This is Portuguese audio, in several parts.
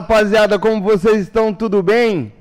Rapaziada, como vocês estão? Tudo bem?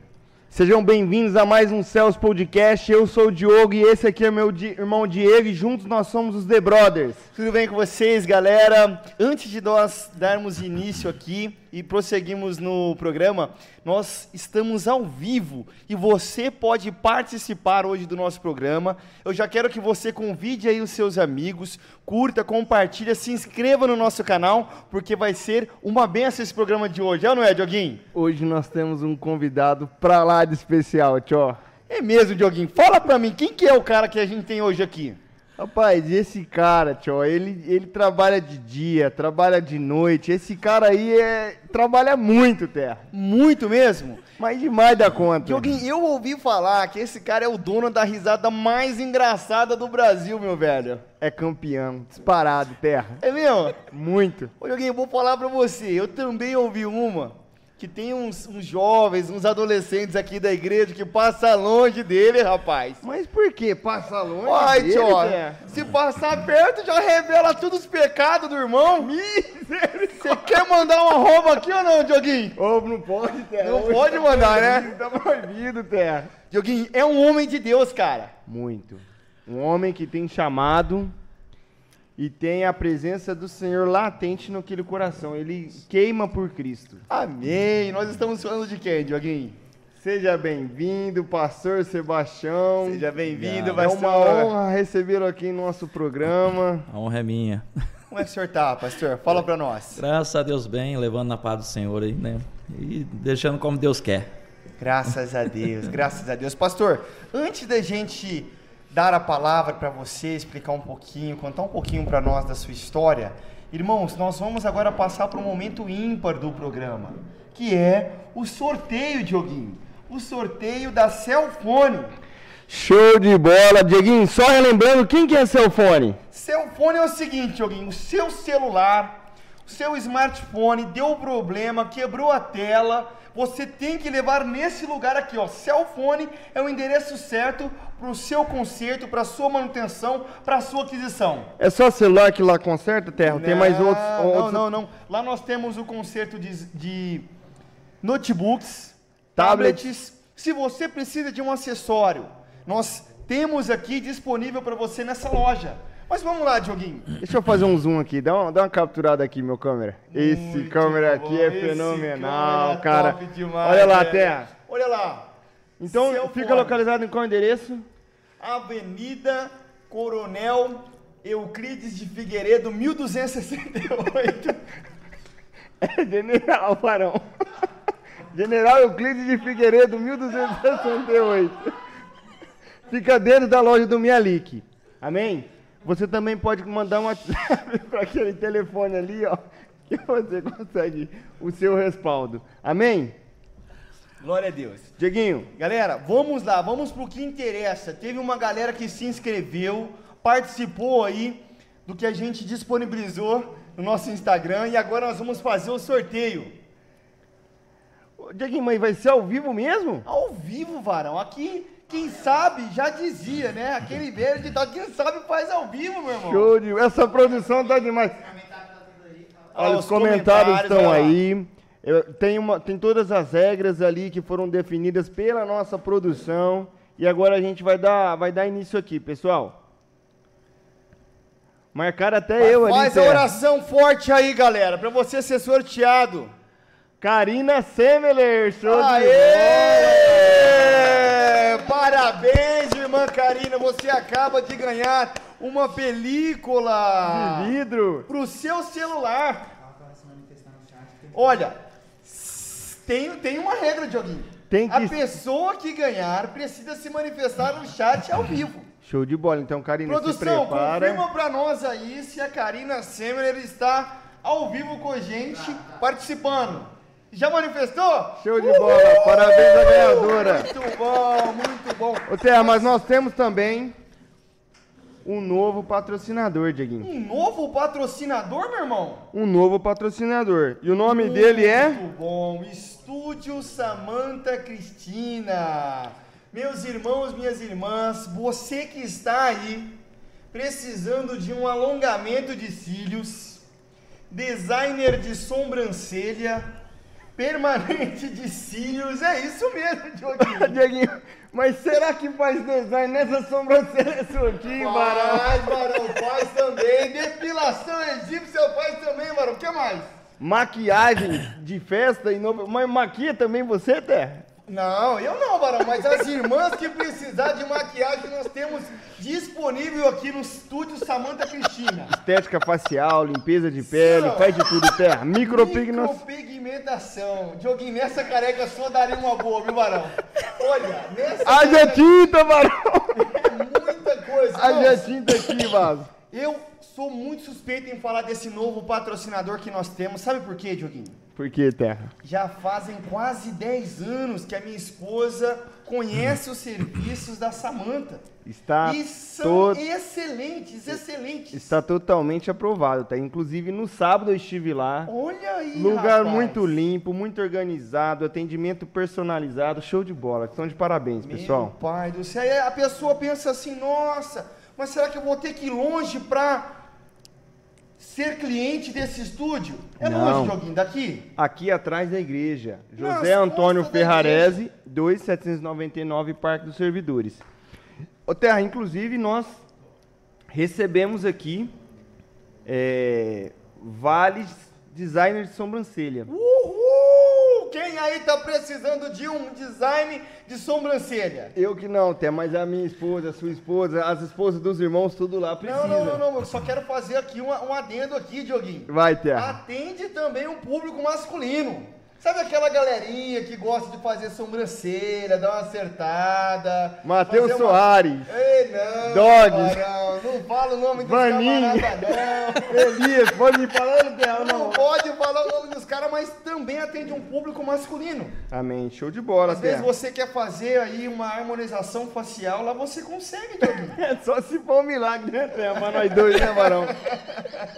Sejam bem-vindos a mais um Céus Podcast. Eu sou o Diogo e esse aqui é meu di irmão Diego e juntos nós somos os The Brothers. Tudo bem com vocês, galera? Antes de nós darmos início aqui e prosseguimos no programa, nós estamos ao vivo e você pode participar hoje do nosso programa. Eu já quero que você convide aí os seus amigos, curta, compartilha, se inscreva no nosso canal, porque vai ser uma benção esse programa de hoje, é ou não é, Dioguinho? Hoje nós temos um convidado pra lá de especial, tchau. É mesmo, Dioguinho. Fala pra mim, quem que é o cara que a gente tem hoje aqui? Rapaz, esse cara, tio, ele, ele trabalha de dia, trabalha de noite. Esse cara aí é, trabalha muito, Terra. Muito mesmo? Mas demais da conta. Dioguinho, eu ouvi falar que esse cara é o dono da risada mais engraçada do Brasil, meu velho. É campeão, disparado, Terra. É mesmo? Muito. Ô, Dioguinho, eu vou falar pra você. Eu também ouvi uma que tem uns, uns, jovens, uns adolescentes aqui da igreja que passa longe dele, rapaz. Mas por que passa longe Ai, dele? Tio, se passar perto já revela todos os pecados do irmão. Você quer mandar uma roupa aqui ou não, Dioguinho? Roubo não pode, Terra. Não pode tá mandar, né? Tá proibido, Terra. Dioguinho, é um homem de Deus, cara. Muito. Um homem que tem chamado e tem a presença do Senhor latente naquele coração. Ele queima por Cristo. Amém. Nós estamos falando de quem, Dioguinho? Seja bem-vindo, pastor Sebastião. Seja bem-vindo, É uma honra recebê-lo aqui em nosso programa. A honra é minha. Como é que o senhor tá, pastor? Fala para nós. Graças a Deus bem, levando na paz do Senhor aí, né? E deixando como Deus quer. Graças a Deus, graças a Deus. Pastor, antes da gente dar a palavra para você, explicar um pouquinho, contar um pouquinho para nós da sua história. Irmãos, nós vamos agora passar para um momento ímpar do programa, que é o sorteio, Dioguinho. O sorteio da Cellfone. Show de bola, Dieguinho. Só relembrando, quem que é Cellfone? Cellfone é o seguinte, Dioguinho, o seu celular, o seu smartphone deu problema, quebrou a tela, você tem que levar nesse lugar aqui, ó. Cellfone é o endereço certo para o seu conserto, para a sua manutenção, para a sua aquisição. É só celular que lá conserta, Terra? Não, Tem mais outros, Não, outros... não, não. Lá nós temos o conserto de, de notebooks, Tablets. tablets. Se você precisa de um acessório, nós temos aqui disponível para você nessa loja. Mas vamos lá, Dioguinho. Deixa eu fazer um zoom aqui, dá uma, dá uma capturada aqui, meu câmera. Esse Muito câmera bom, aqui é esse fenomenal, câmera cara. top demais, Olha lá. Terra. Olha lá. Então, fica localizado em qual endereço? Avenida Coronel Euclides de Figueiredo, 1268. É General Farão. General Euclides de Figueiredo, 1268. Fica dentro da loja do Mialik. Amém? Você também pode mandar um WhatsApp para aquele telefone ali, ó, que você consegue o seu respaldo. Amém? Glória a Deus. Dieguinho, Galera, vamos lá, vamos pro que interessa. Teve uma galera que se inscreveu, participou aí do que a gente disponibilizou no nosso Instagram e agora nós vamos fazer o sorteio. Dieguinho, mas vai ser ao vivo mesmo? Ao vivo, varão. Aqui, quem sabe, já dizia, né? Aquele verde, tá, quem sabe faz ao vivo, meu irmão. Show de... Essa produção tá demais. Olha, Ó, os comentários estão olha lá. aí. Eu- tem, uma, tem todas as regras ali que foram definidas pela nossa produção. E agora a gente vai dar, vai dar início aqui, pessoal. Marcaram até eu ali. Faz a oração forte aí, galera, pra você ser sorteado. Karina Semeler, show de bola. Aê! Parabéns, irmã Karina, você acaba de ganhar uma película De vidro. pro seu celular. Olha, tem, tem uma regra, Dioguinho. Tem A que- pessoa que ganhar precisa se manifestar no chat ao vivo. Show de bola. Então, Karina, se Produção, prepara. confirma pra nós aí se a Karina Semer está ao vivo com a gente, participando. Já manifestou? Show de bola. Parabéns à ganhadora. Muito bom, muito bom. Ô, Terra, mas nós temos também um novo patrocinador, Dieguinho. Um novo patrocinador, meu irmão? Um novo patrocinador. E o nome dele é? Muito bom. Estúdio Samanta Cristina. Meus irmãos, minhas irmãs, você que está aí precisando de um alongamento de cílios, designer de sobrancelha, permanente de cílios. É isso mesmo, Dioguinho. Dieguinho, mas será que faz design nessa sobrancelha sua aqui, Barão? Faz, Barão, faz também. Depilação egípcia faz também, Barão. O que mais? Maquiagem de festa e novo. Mas maquia também você, Terra? Não, eu não, Barão, mas as irmãs que precisar de maquiagem nós temos disponível aqui no estúdio Samanta Cristina. Estética facial, limpeza de pele, Sim. faz de tudo, Terra. Micropignação. Micropigmentação. Dioguinho, nessa careca sua daria uma boa, viu, Barão? Olha, nessa Haja careca tinta, Barão! é muita coisa. Haja tinta aqui, Vaso. Eu sou muito suspeito em falar desse novo patrocinador que nós temos. Sabe por quê, Dioguinho? Por que, Terra? Já fazem quase 10 anos que a minha esposa conhece os serviços da Samanta. Está, e são to- excelentes, excelentes. está totalmente aprovado, tá? Inclusive, no sábado eu estive lá. Olha aí, Lugar rapaz. muito limpo, muito organizado, atendimento personalizado, show de bola. Estão de parabéns, Meu pessoal. pai do céu. Aí a pessoa pensa assim, nossa, mas será que eu vou ter que ir longe pra ser cliente desse estúdio? É Não. longe, Joguinho, daqui? Aqui atrás da igreja, José Antônio Ferrarese, 2799, Parque dos Servidores. Ô Terra, inclusive nós recebemos aqui é, vales designer de sobrancelha. Uhul! Quem aí tá precisando de um design de sobrancelha? Eu que não, Terra, mas a minha esposa, a sua esposa, as esposas dos irmãos, tudo lá precisa. Não, não, não, não, eu só quero fazer aqui um, um adendo aqui, Dioguinho. Vai, Terra. Atende também um público masculino. Sabe aquela galerinha que gosta de fazer sobrancelha, dar uma acertada? Matheus uma- Soares, Ei, não, Dogs. Barão, não fala o nome dos Vaninho. camaradas, Elias, pode me falar, Terra, não. Não não? pode falar o nome dos caras, mas também atende um público masculino. Amém, show de bola, Às vezes Terra. você quer fazer aí uma harmonização facial, lá você consegue, Dioguinho. É só se for um milagre, né, Terra? Mas nós dois, né, Barão?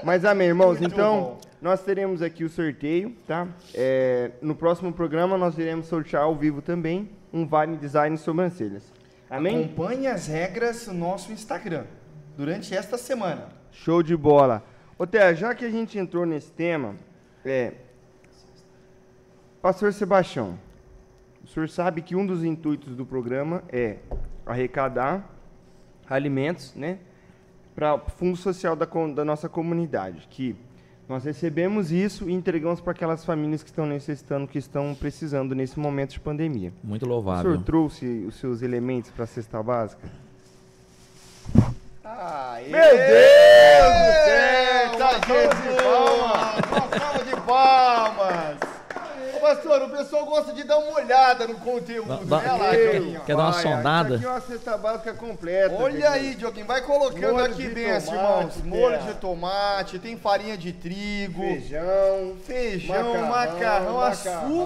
Mas amém, irmãos. Muito então, bom. Nós teremos aqui o sorteio, tá? É, no próximo programa, nós iremos sortear ao vivo também um Vale Design Sobrancelhas. Amém? Acompanhe as regras no nosso Instagram durante esta semana. Show de bola. Ô, Terra, já que a gente entrou nesse tema, é. Pastor Sebastião, o senhor sabe que um dos intuitos do programa é arrecadar alimentos, né? Para o Fundo Social da, da nossa comunidade. Que nós recebemos isso e entregamos para aquelas famílias que estão necessitando, que estão precisando nesse momento de pandemia. Muito O senhor louvável. trouxe os seus elementos para a cesta básica? Aê! Meu Deus do céu! Uma salva de palmas! Uma salva de palmas! Pastor, o pessoal gosta de dar uma olhada no conteúdo, Dá- né? dá- lá, quer- Dioguinho? quer dar uma sondada? Isso aqui é uma cesta básica completa. Olha aí, Dioguinho, vai colocando Molho aqui de benção, tomate, irmãos. Molho terra. de tomate, tem farinha de trigo, Feijão. feijão, macarrão, macarrão, macarrão,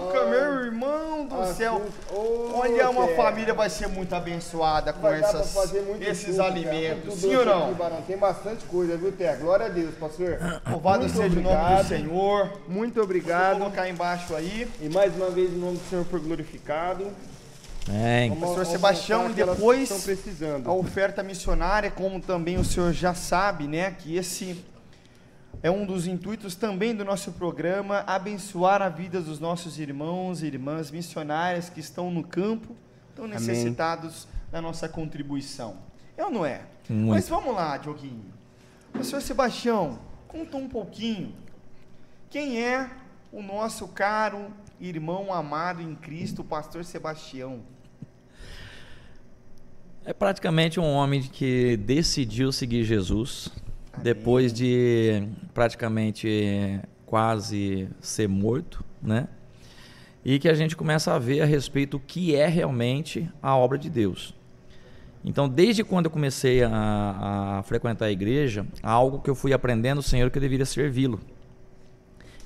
açúcar, meu irmão do céu. açúcar. Ô, Olha, uma terra. família vai ser muito abençoada com essas, fazer muito esses tudo, cara, alimentos. muito Sim ou não? Tem bastante coisa, viu, Terra? Glória a Deus, pastor. Louvado Muito seja o nome do obrigado. Senhor. Muito Vou obrigado. colocar embaixo aí. E mais uma vez, o nome do Senhor foi glorificado. Amém. Vamos- Pastor Sebastião, e depois. A oferta missionária, como também o senhor já sabe, né, que esse é um dos intuitos também do nosso programa, abençoar a vida dos nossos irmãos e irmãs missionárias que estão no campo, estão necessitados da nossa contribuição. É ou não é? Muito. Mas vamos lá, Dioguinho. O senhor Sebastião, conta um pouquinho. Quem é o nosso caro irmão amado em Cristo, o pastor Sebastião? É praticamente um homem que decidiu seguir Jesus Amém. depois de praticamente quase ser morto, né? E que a gente começa a ver a respeito do que é realmente a obra de Deus. Então, desde quando eu comecei a, a frequentar a igreja, algo que eu fui aprendendo, Senhor, que eu deveria servi-lo.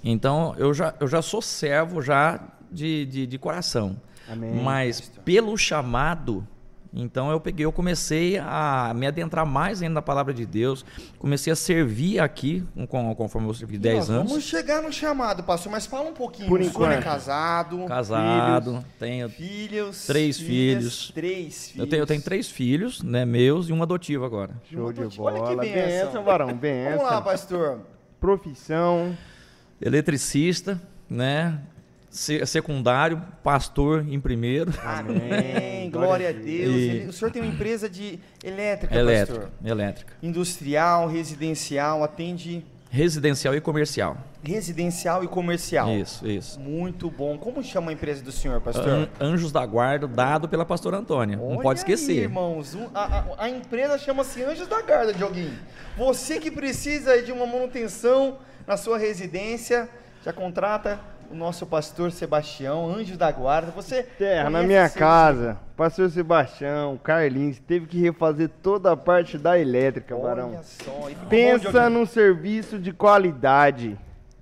Então, eu já, eu já sou servo já de, de, de coração. Amém. Mas pelo chamado, então eu peguei, eu comecei a me adentrar mais ainda na palavra de Deus, comecei a servir aqui, com- conforme eu servi 10 Nós anos. Vamos chegar no chamado, pastor, mas fala um pouquinho. Por o senhor é enquanto. casado, Casado, tenho, filhos, Três filhas, filhos. Três filhos. eu tenho, eu tenho três filhos, né, meus e um adotivo agora. Show de Olha que bola. bênção. Benção, varão. Vamos Benção. lá, pastor. Profissão. Eletricista, né? Se- Secundário, pastor em primeiro. Amém. Glória a Deus. E- Ele- O senhor tem uma empresa de elétrica, Elétrica, pastor? elétrica. Industrial, residencial, atende Residencial e comercial. residencial e comercial. Isso, isso. Muito bom. Como chama a empresa do senhor, pastor? An- Anjos da Guarda, dado pela pastora Antônia. Não Olha pode esquecer. Aí, irmãos, a, a- a empresa chama-se Anjos da Guarda, Dioguinho. Você que precisa de uma manutenção na sua residência, já contrata o nosso pastor Sebastião, Anjos da Guarda. Você Terra, na minha casa, pastor Sebastião, Carlinhos, teve que refazer toda a parte da elétrica. Olha só. ficou bom, Pensa num serviço de qualidade.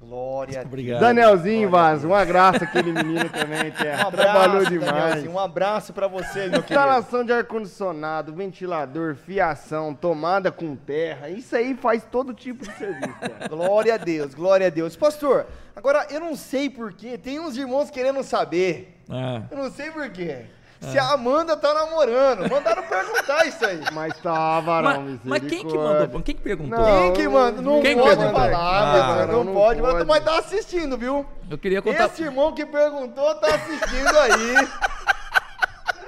Glória a Deus. Obrigado. Danielzinho Glória Vaz, um abraço aquele menino também, Um Terra. abraço, Trabalhou demais. Danielzinho, Um abraço pra você, meu querido. Instalação de ar-condicionado, ventilador, fiação, tomada com terra. Isso aí faz todo tipo de serviço, cara. Glória a Deus, glória a Deus. Pastor, agora eu não sei porquê, tem uns irmãos querendo saber. É. Eu não sei porquê. Se a Amanda tá namorando. Mandaram perguntar isso aí. Mas tá, varão, Mas, mas quem que mandou? Quem que perguntou? Não, Quem que manda? Não Quem pode perguntou? falar, Ah, não, não pode. Mas, pode. mas tá assistindo, viu? Eu queria contar. Esse irmão que perguntou tá assistindo aí.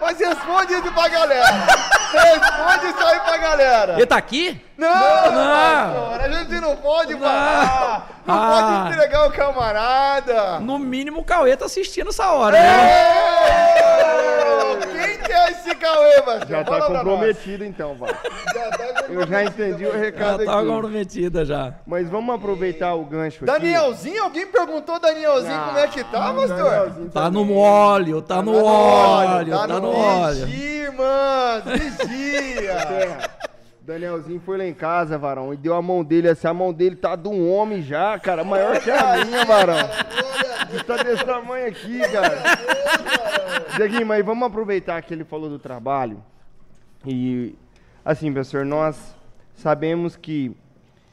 Mas responde isso pra galera. Responde isso aí pra galera. Ele tá aqui? Não, Não. pastor, a gente não pode Não. falar. Não Ah. pode entregar o camarada. No mínimo o Cauê tá assistindo essa hora, né? É esse Cauê, pastor? Já tá comprometido então, vai. Já tá Eu já entendi o Já recado tá aqui. comprometida já. Mas vamos aproveitar o gancho aqui. Danielzinho, alguém perguntou Danielzinho Ah, como é que tá, pastor? Danielzinho Tá no óleo, tá no óleo, tá no óleo. Vigia, irmãs, vigia. Terra. Danielzinho foi lá em casa, varão, e deu a mão dele assim. A mão dele tá de um homem já, cara, maior que a minha, varão. Ele tá desse tamanho aqui, cara. Dieguinho, mas vamos aproveitar que ele falou do trabalho. E, assim, professor, nós sabemos que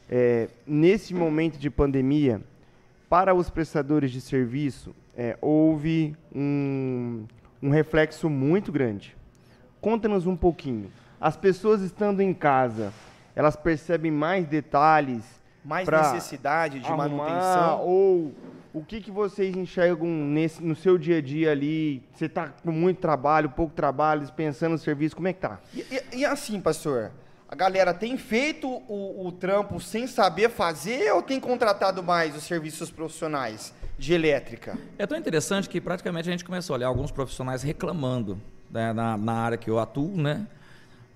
é, nesse momento de pandemia, para os prestadores de serviço, é, houve um, um reflexo muito grande. Conta-nos um pouquinho. As pessoas estando em casa, elas percebem mais detalhes Mais necessidade de manutenção. ou o que, que vocês enxergam nesse, no seu dia a dia ali? Você está com muito trabalho, pouco trabalho, pensando no serviço, como é que tá? E, e- e assim, pastor, a galera tem feito o, o trampo sem saber fazer ou tem contratado mais os serviços profissionais de elétrica? É tão interessante que praticamente a gente começou a olhar alguns profissionais reclamando né, na, na área que eu atuo, né?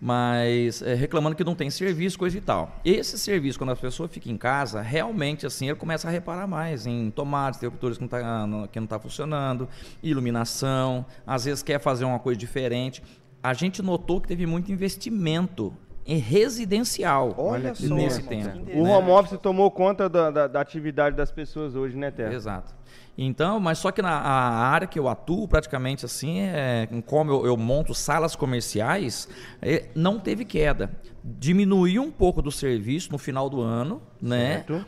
Mas é, reclamando que não tem serviço, coisa e tal. Esse serviço, quando a pessoa fica em casa, realmente assim, ele começa a reparar mais em tomates, interruptores que não está tá funcionando, iluminação, às vezes quer fazer uma coisa diferente. A gente notou que teve muito investimento residencial Olha só, nesse tempo. O né? home office tomou conta da, da- da atividade das pessoas hoje, né, Terra? Exato. Então, mas só que na a área que eu atuo, praticamente assim, é, como eu, eu monto salas comerciais, é, não teve queda. Diminuiu um pouco do serviço no final do ano, né? Certo.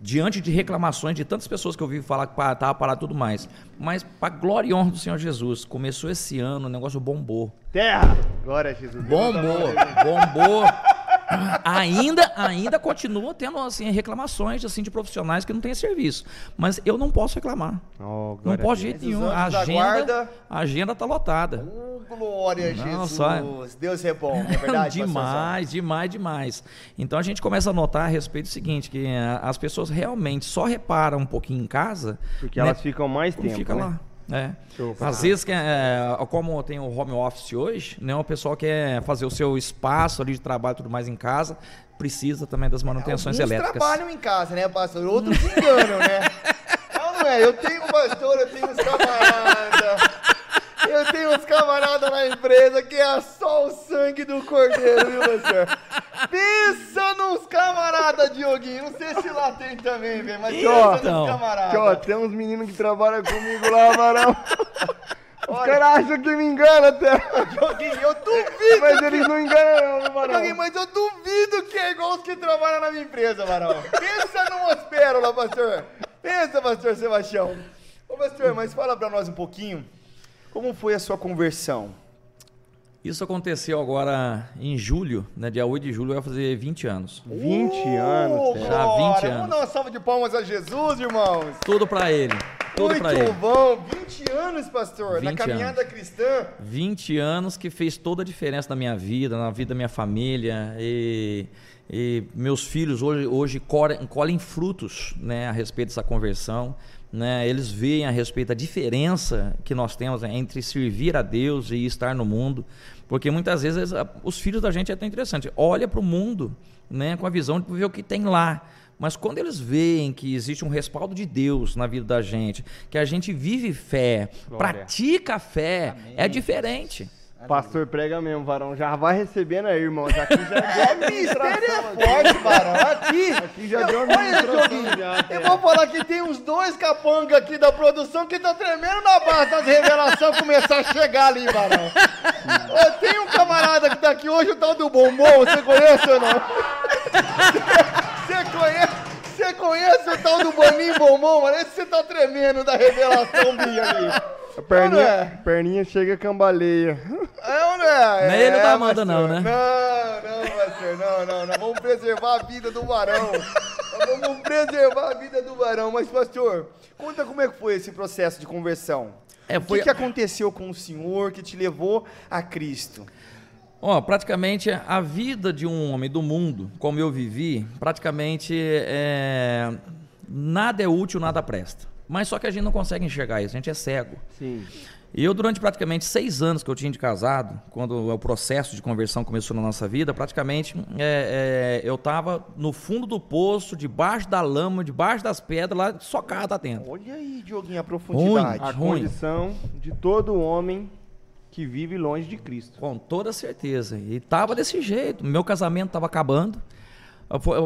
Diante de reclamações de tantas pessoas que eu ouvi falar que estava parado e tudo mais. Mas, para glória e honra do Senhor Jesus, começou esse ano, o negócio bombou. Terra! Glória a Jesus. Bombou, bombou. Ainda, ainda continua tendo assim, reclamações assim, de profissionais que não têm serviço. Mas eu não posso reclamar. Oh, Não posso de jeito nenhum. A agenda, a agenda tá lotada. Oh, glória a Jesus. só- Deus é bom, é verdade, demais, demais, demais. Então a gente começa a notar a respeito do seguinte, que ah, as pessoas realmente só reparam um pouquinho em casa Porque né, elas ficam mais e tempo, fica né? lá. É. Às vezes, que, é, como tem o home office hoje, né, o pessoal quer fazer o seu espaço ali de trabalho e tudo mais em casa, precisa também das manutenções Alguns elétricas. trabalham em casa, né, pastor? Outros enganam, né? Não, não é? Eu tenho um pastor, eu tenho uns camaradas. Eu tenho uns camaradas na empresa que é só o sangue do cordeiro, viu, pastor? Pensa nos camaradas, Dioguinho. Não sei se lá tem também, velho, mas Ó, pensa então. nos camaradas. Ó, tem uns meninos que trabalham comigo lá, varão. Os caras acham que me engana, Terra. Dioguinho, eu duvido. Mas eles não enganam, não. Dioguinho, mas eu duvido que é igual os que trabalham na minha empresa, Varão. Pensa numas pérolas, pastor. Pensa, pastor Sebastião. Ô, pastor, mas fala pra nós um pouquinho. Como foi a sua conversão? Isso aconteceu agora em julho, né? Dia 8 de julho, vai fazer 20 anos. 20 Uh, anos, Já cara. 20 Vamos anos. dar uma salva de palmas a Jesus, irmãos. Tudo pra ele. Tudo Muito pra ele. bom. 20 anos, pastor, na 20 caminhada cristã. 20 anos que fez toda a diferença na minha vida, na vida da minha família. E, e meus filhos hoje, hoje colhem, colhem frutos né, a respeito dessa conversão. Né? Eles veem a respeito da diferença que nós temos né, entre servir a Deus e estar no mundo. Porque muitas vezes a- os filhos da gente é até interessante. Olha para o mundo né, com a visão de ver o que tem lá. Mas quando eles veem que existe um respaldo de Deus na vida da gente, que a gente vive fé, Glória. pratica a fé, é diferente. Pastor prega mesmo, varão. Já vai recebendo aí, irmão. Já aqui já deu Mistério é forte, varão. Aqui, Aqui já eu, deu uma olha, ministração Dioguinho, já, eu vou falar que tem uns dois capangas aqui da produção que tá tremendo na base das revelações começar a chegar ali, varão. Tem um camarada que tá aqui hoje, o tal do Bombom, você conhece ou não? Você conhece? Você conhece o tal do Boninho Bombom, mano? Esse você tá tremendo da revelação minha ali. A perninha, Não é? perninha chega cambaleia. É ou não é? Não é ele É, da Amanda, pastor. não, né? Não, não, pastor, não, não, não. Vamos preservar a vida do varão. Vamos preservar a vida do varão. Mas, pastor, conta como é que foi esse processo de conversão. É, O foi- que, que aconteceu com o senhor que te levou a Cristo? Ó, praticamente a vida de um homem do mundo, como eu vivi, praticamente é, nada é útil, nada presta. Mas só que a gente não consegue enxergar isso, a gente é cego. Sim. E eu, durante praticamente seis anos que eu tinha de casado, quando o processo de conversão começou na nossa vida, praticamente é, é, eu estava no fundo do poço, debaixo da lama, debaixo das pedras, lá socado lá dentro. Olha aí, Dioguinho, a profundidade. A Ruim. condição de todo homem que vive longe de Cristo. Com toda certeza. E tava desse jeito. Meu casamento tava acabando.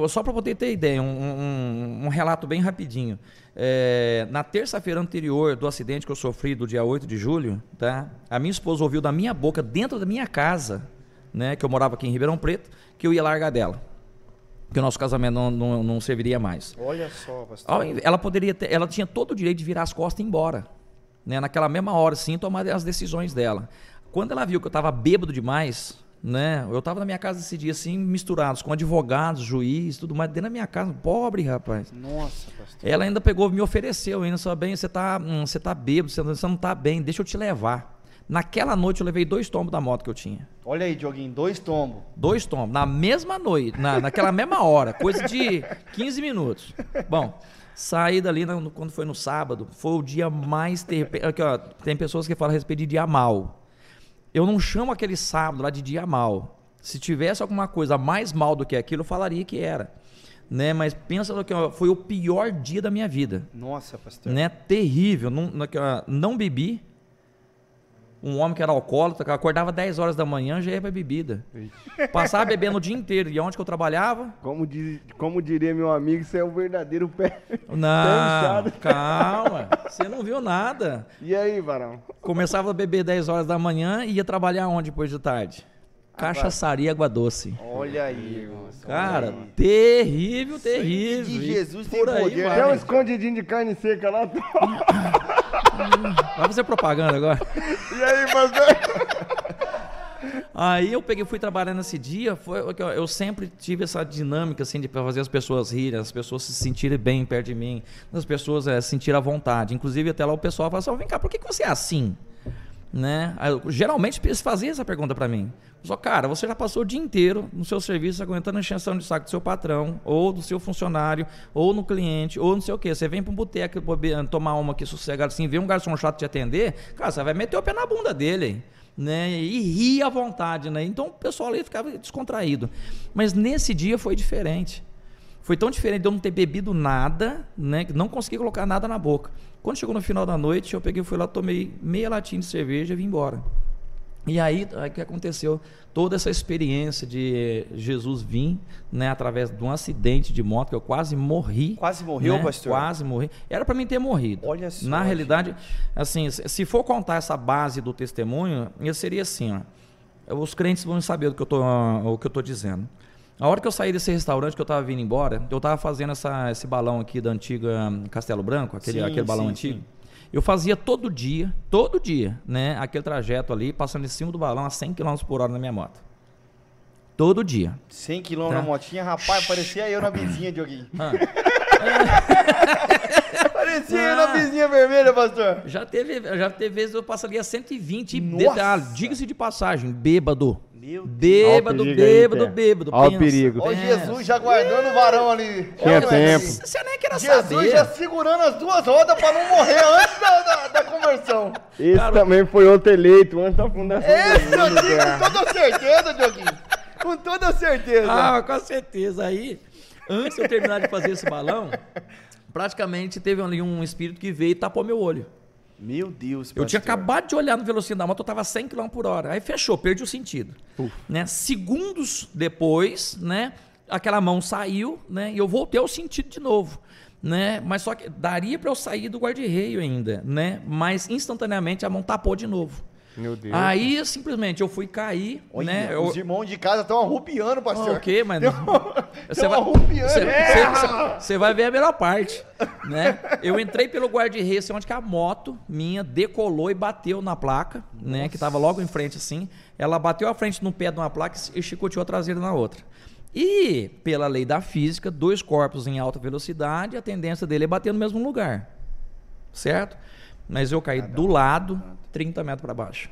Só para poder ter ideia, um, um- um relato bem rapidinho. É, na terça-feira anterior do acidente que eu sofri do dia 8 de julho, tá? A minha esposa ouviu da minha boca, dentro da minha casa, né? Que eu morava aqui em Ribeirão Preto, que eu ia largar dela. Que o nosso casamento não, não, não serviria mais. Olha só, inv- Ela poderia ter, ela tinha todo o direito de virar as costas e ir embora. Né? Naquela mesma hora, sim, tomar as decisões dela. Quando ela viu que eu estava bêbado demais, né? Eu estava na minha casa esse dia, assim, misturados com advogados, juiz, tudo mais, dentro da minha casa, pobre rapaz. Nossa, pastor. Ela ainda pegou, me ofereceu ainda, só bem, você tá, hum, você tá bêbado, você não- tá bem, deixa eu te levar. Naquela noite eu levei dois tombos da moto que eu tinha. Olha aí, Dioguinho, dois tombos. Dois tombos, na mesma noite, na, naquela mesma hora, coisa de 15 minutos. Bom, saí dali no- quando foi no sábado, foi o dia mais terrível. Aqui, ó, tem pessoas que falam a respeito de dia mal. Eu não chamo aquele sábado lá de dia mal. Se tivesse alguma coisa mais mal do que aquilo, eu falaria que era. Né? Mas pensa no que foi o pior dia da minha vida Nossa, pastor. né? Terrível. Não, não, ó, não bebi. Um homem que era alcoólatra, que acordava 10 horas da manhã, já ia pra bebida. Passava bebendo o dia inteiro. E onde que eu trabalhava? Como, diz, como diria meu amigo, isso é o verdadeiro pé. Não, calma. Você não viu nada. E aí, varão? Começava a beber 10 horas da manhã e ia trabalhar onde depois de tarde? Cachaçaria Água Doce. Olha aí, irmãos. Cara, olha aí. terrível, terrível. de E Jesus tem por aí poder. Tem um escondidinho de carne seca lá. Vai fazer propaganda agora. E aí, pastor? Aí eu peguei, fui trabalhar nesse dia, foi, eu sempre tive essa dinâmica assim de fazer as pessoas rirem, as pessoas se sentirem bem perto de mim, as pessoas é, se sentirem à vontade. Inclusive até lá o pessoal fala assim, "Ó, vem cá, por que, que você é assim? Né? Eu- geralmente eles faziam essa pergunta pra mim. Só, cara, você já passou o dia inteiro no seu serviço aguentando a encheção de saco do seu patrão, ou do seu funcionário, ou no cliente, ou não sei o quê. Você vem pra um boteco tomar uma aqui sossegado assim, vê um garçom chato te atender, cara, você vai meter o pé na bunda dele né? E rir à vontade, né? Então o pessoal ali ficava descontraído. Mas nesse dia foi diferente. Foi tão diferente de eu não ter bebido nada, né? Que não consegui colocar nada na boca. Quando chegou no final da noite, eu peguei, fui lá, tomei meia latinha de cerveja e vim embora. E aí, aí que aconteceu toda essa experiência de Jesus vir, né, através de um acidente de moto que eu quase morri. Quase morreu, né? pastor? Quase morri. Era para mim ter morrido. Olha só, Na realidade, assim, se se for contar essa base do testemunho, eu seria assim, ó. Os crentes vão saber do que eu tô, o que eu tô dizendo. A hora que eu saí desse restaurante que eu tava vindo embora, eu tava fazendo essa, esse balão aqui da antiga Castelo Branco, aquele, Sim, aquele balão sim, antigo. sim. Eu fazia todo dia, todo dia, né? Aquele trajeto ali, passando em cima do balão a 100 km por hora na minha moto. Todo dia. 100 km Tá. na motinha, rapaz, parecia eu na vizinha, Dioguinho. Ah, Parecia eu na vizinha vermelha, pastor. já teve, já teve vezes eu passo ali a 120. E Nossa! detalhe, diga-se de passagem, bêbado. Meu Deus. Bêbado, o bêbado, Pé. bêbado. Ó o pensa, perigo. Ó. Jesus já guardando o varão ali. Tinha tempo. Jesus. Você nem quer Jesus saber. já segurando as duas rodas pra não morrer antes da, da, da conversão. Esse Cara, também foi outro eleito antes da fundação Esse eu mundo, digo com toda certeza, Dioguinho. Com toda certeza. Ah, com certeza. Aí, antes de eu terminar de fazer esse balão, praticamente teve ali um espírito que veio e tapou meu olho. Meu Deus, Eu tinha pastor. acabado de olhar no velocímetro da moto, eu tava 100 km por hora. Aí fechou, perdi o sentido. Né? Segundos depois, né, aquela mão saiu, né, e eu voltei ao sentido de novo. Né? Mas só que daria para eu sair do guarda-reio ainda, né? Mas instantaneamente a mão tapou de novo. Meu Deus. Aí simplesmente eu fui cair, Olha, né? Eu, Os irmãos de casa estão arrupiando, pastor. Ah, o quê, mas Tem não- um- Você vai, arrupiando. você- É. você- vai ver a melhor parte, né? Eu entrei pelo guarda-reio, assim, onde que a moto minha decolou e bateu na placa, né? Que tava logo em frente, assim. Ela bateu a frente no pé de uma placa e chicoteou a traseira na outra. E, pela lei da física, dois corpos em alta velocidade, a tendência dele é bater no mesmo lugar. Certo? Mas eu caí do lado, 30 metros para baixo.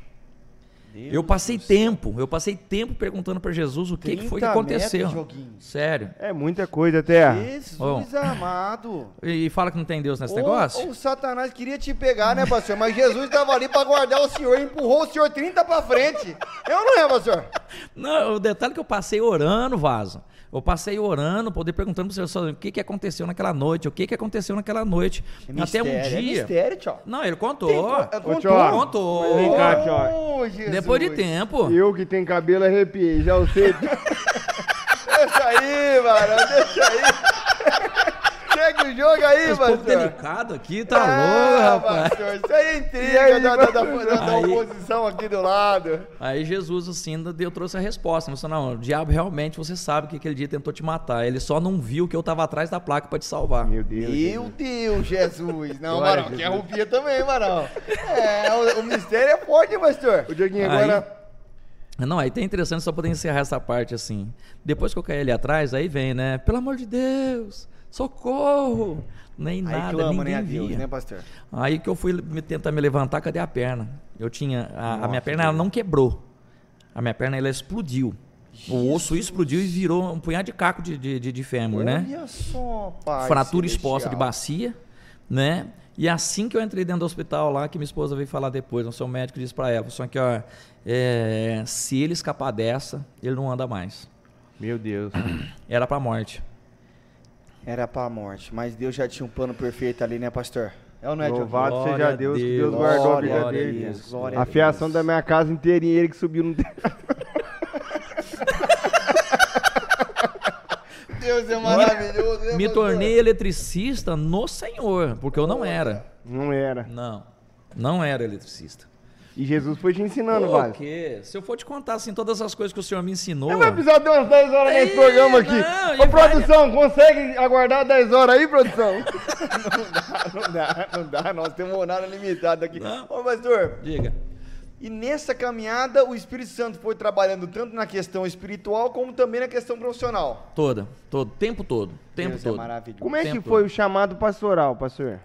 Deus Eu passei céu. tempo, eu passei tempo perguntando para Jesus o que, que foi que 30 aconteceu. Joguinho. Sério. É muita coisa, Terra. Jesus amado. E fala que não tem Deus nesse negócio? O Satanás queria te pegar, né, pastor? Mas Jesus estava ali para guardar o senhor e empurrou o senhor 30 para frente. Eu não é, pastor? Não, o detalhe é que eu passei orando, Vaso. Eu passei orando, poder perguntando pro senhor o que, que aconteceu naquela noite, o que, que aconteceu naquela noite. Até um É dia. mistério, tchau. Não, ele contou. Tem co- é, Ô, contou. Tchó, Contou. mas Vem cá, Tchó. Ô, Jesus. Depois de tempo. Eu que tenho cabelo arrepiei, já eu sei. Deixa aí, mano. Deixa aí. O jogo aí, Esse povo pastor. delicado aqui, tá Ah, louco, rapaz. pastor, Isso aí é intriga aí, da, da, da, da- Aí- oposição aqui do lado. Aí Jesus, assim, deu, trouxe a resposta. Ele falou, não, o diabo realmente, você sabe que aquele dia tentou te matar. Ele só não viu que eu tava atrás da placa pra te salvar. Meu Deus. Meu Deus, Jesus. Não, Marão, que Jesus. arrupia também, Marão. É, o, o mistério é forte, pastor? O Dioguinho Aí- agora. Não, aí tem interessante só poder encerrar essa parte assim. Depois que eu caí ali atrás, aí vem, né? Pelo amor de Deus, socorro! Nem Aí nada, clama, ninguém né, a Deus, via. né, pastor? Aí que eu fui me, tentar me levantar, cadê a perna? Eu tinha. A, a minha Nossa, perna ela não quebrou. A minha perna ela explodiu. O osso explodiu e virou um punhado de caco de, de, de, de fêmur, né? Olha só, pai. Fratura exposta de bacia, né? E assim que eu entrei dentro do hospital lá, que minha esposa veio falar depois, o seu médico disse pra ela, só que ó, é, se ele escapar dessa, ele não anda mais. Meu Deus. Era pra morte. Era pra morte, mas Deus já tinha um plano perfeito ali, né, pastor? É ou não é? Louvado Glória seja a Deus, que Deus. Deus guardou a vida Glória a dele. Deus, glória A a fiação Deus. da minha casa inteirinha, ele que subiu no Deus é maravilhoso. né, Me tornei eletricista no Senhor, porque eu não era. Não era. Não, não era eletricista. E Jesus foi te ensinando, Pô, Vale. quê? Se eu for te contar assim todas as coisas que o Senhor me ensinou. Não vai precisar de umas 10 horas nesse programa aqui. não, Ô, produção, consegue aguardar 10 horas aí, produção? Não dá, não dá, nós temos um horário limitado aqui. Não. Ô, pastor, Diga. e nessa caminhada o Espírito Santo foi trabalhando tanto na questão espiritual como também na questão profissional. Toda, todo, tempo todo, tempo Deus todo. é maravilhoso. Como é que Tempo. foi o chamado pastoral, pastor?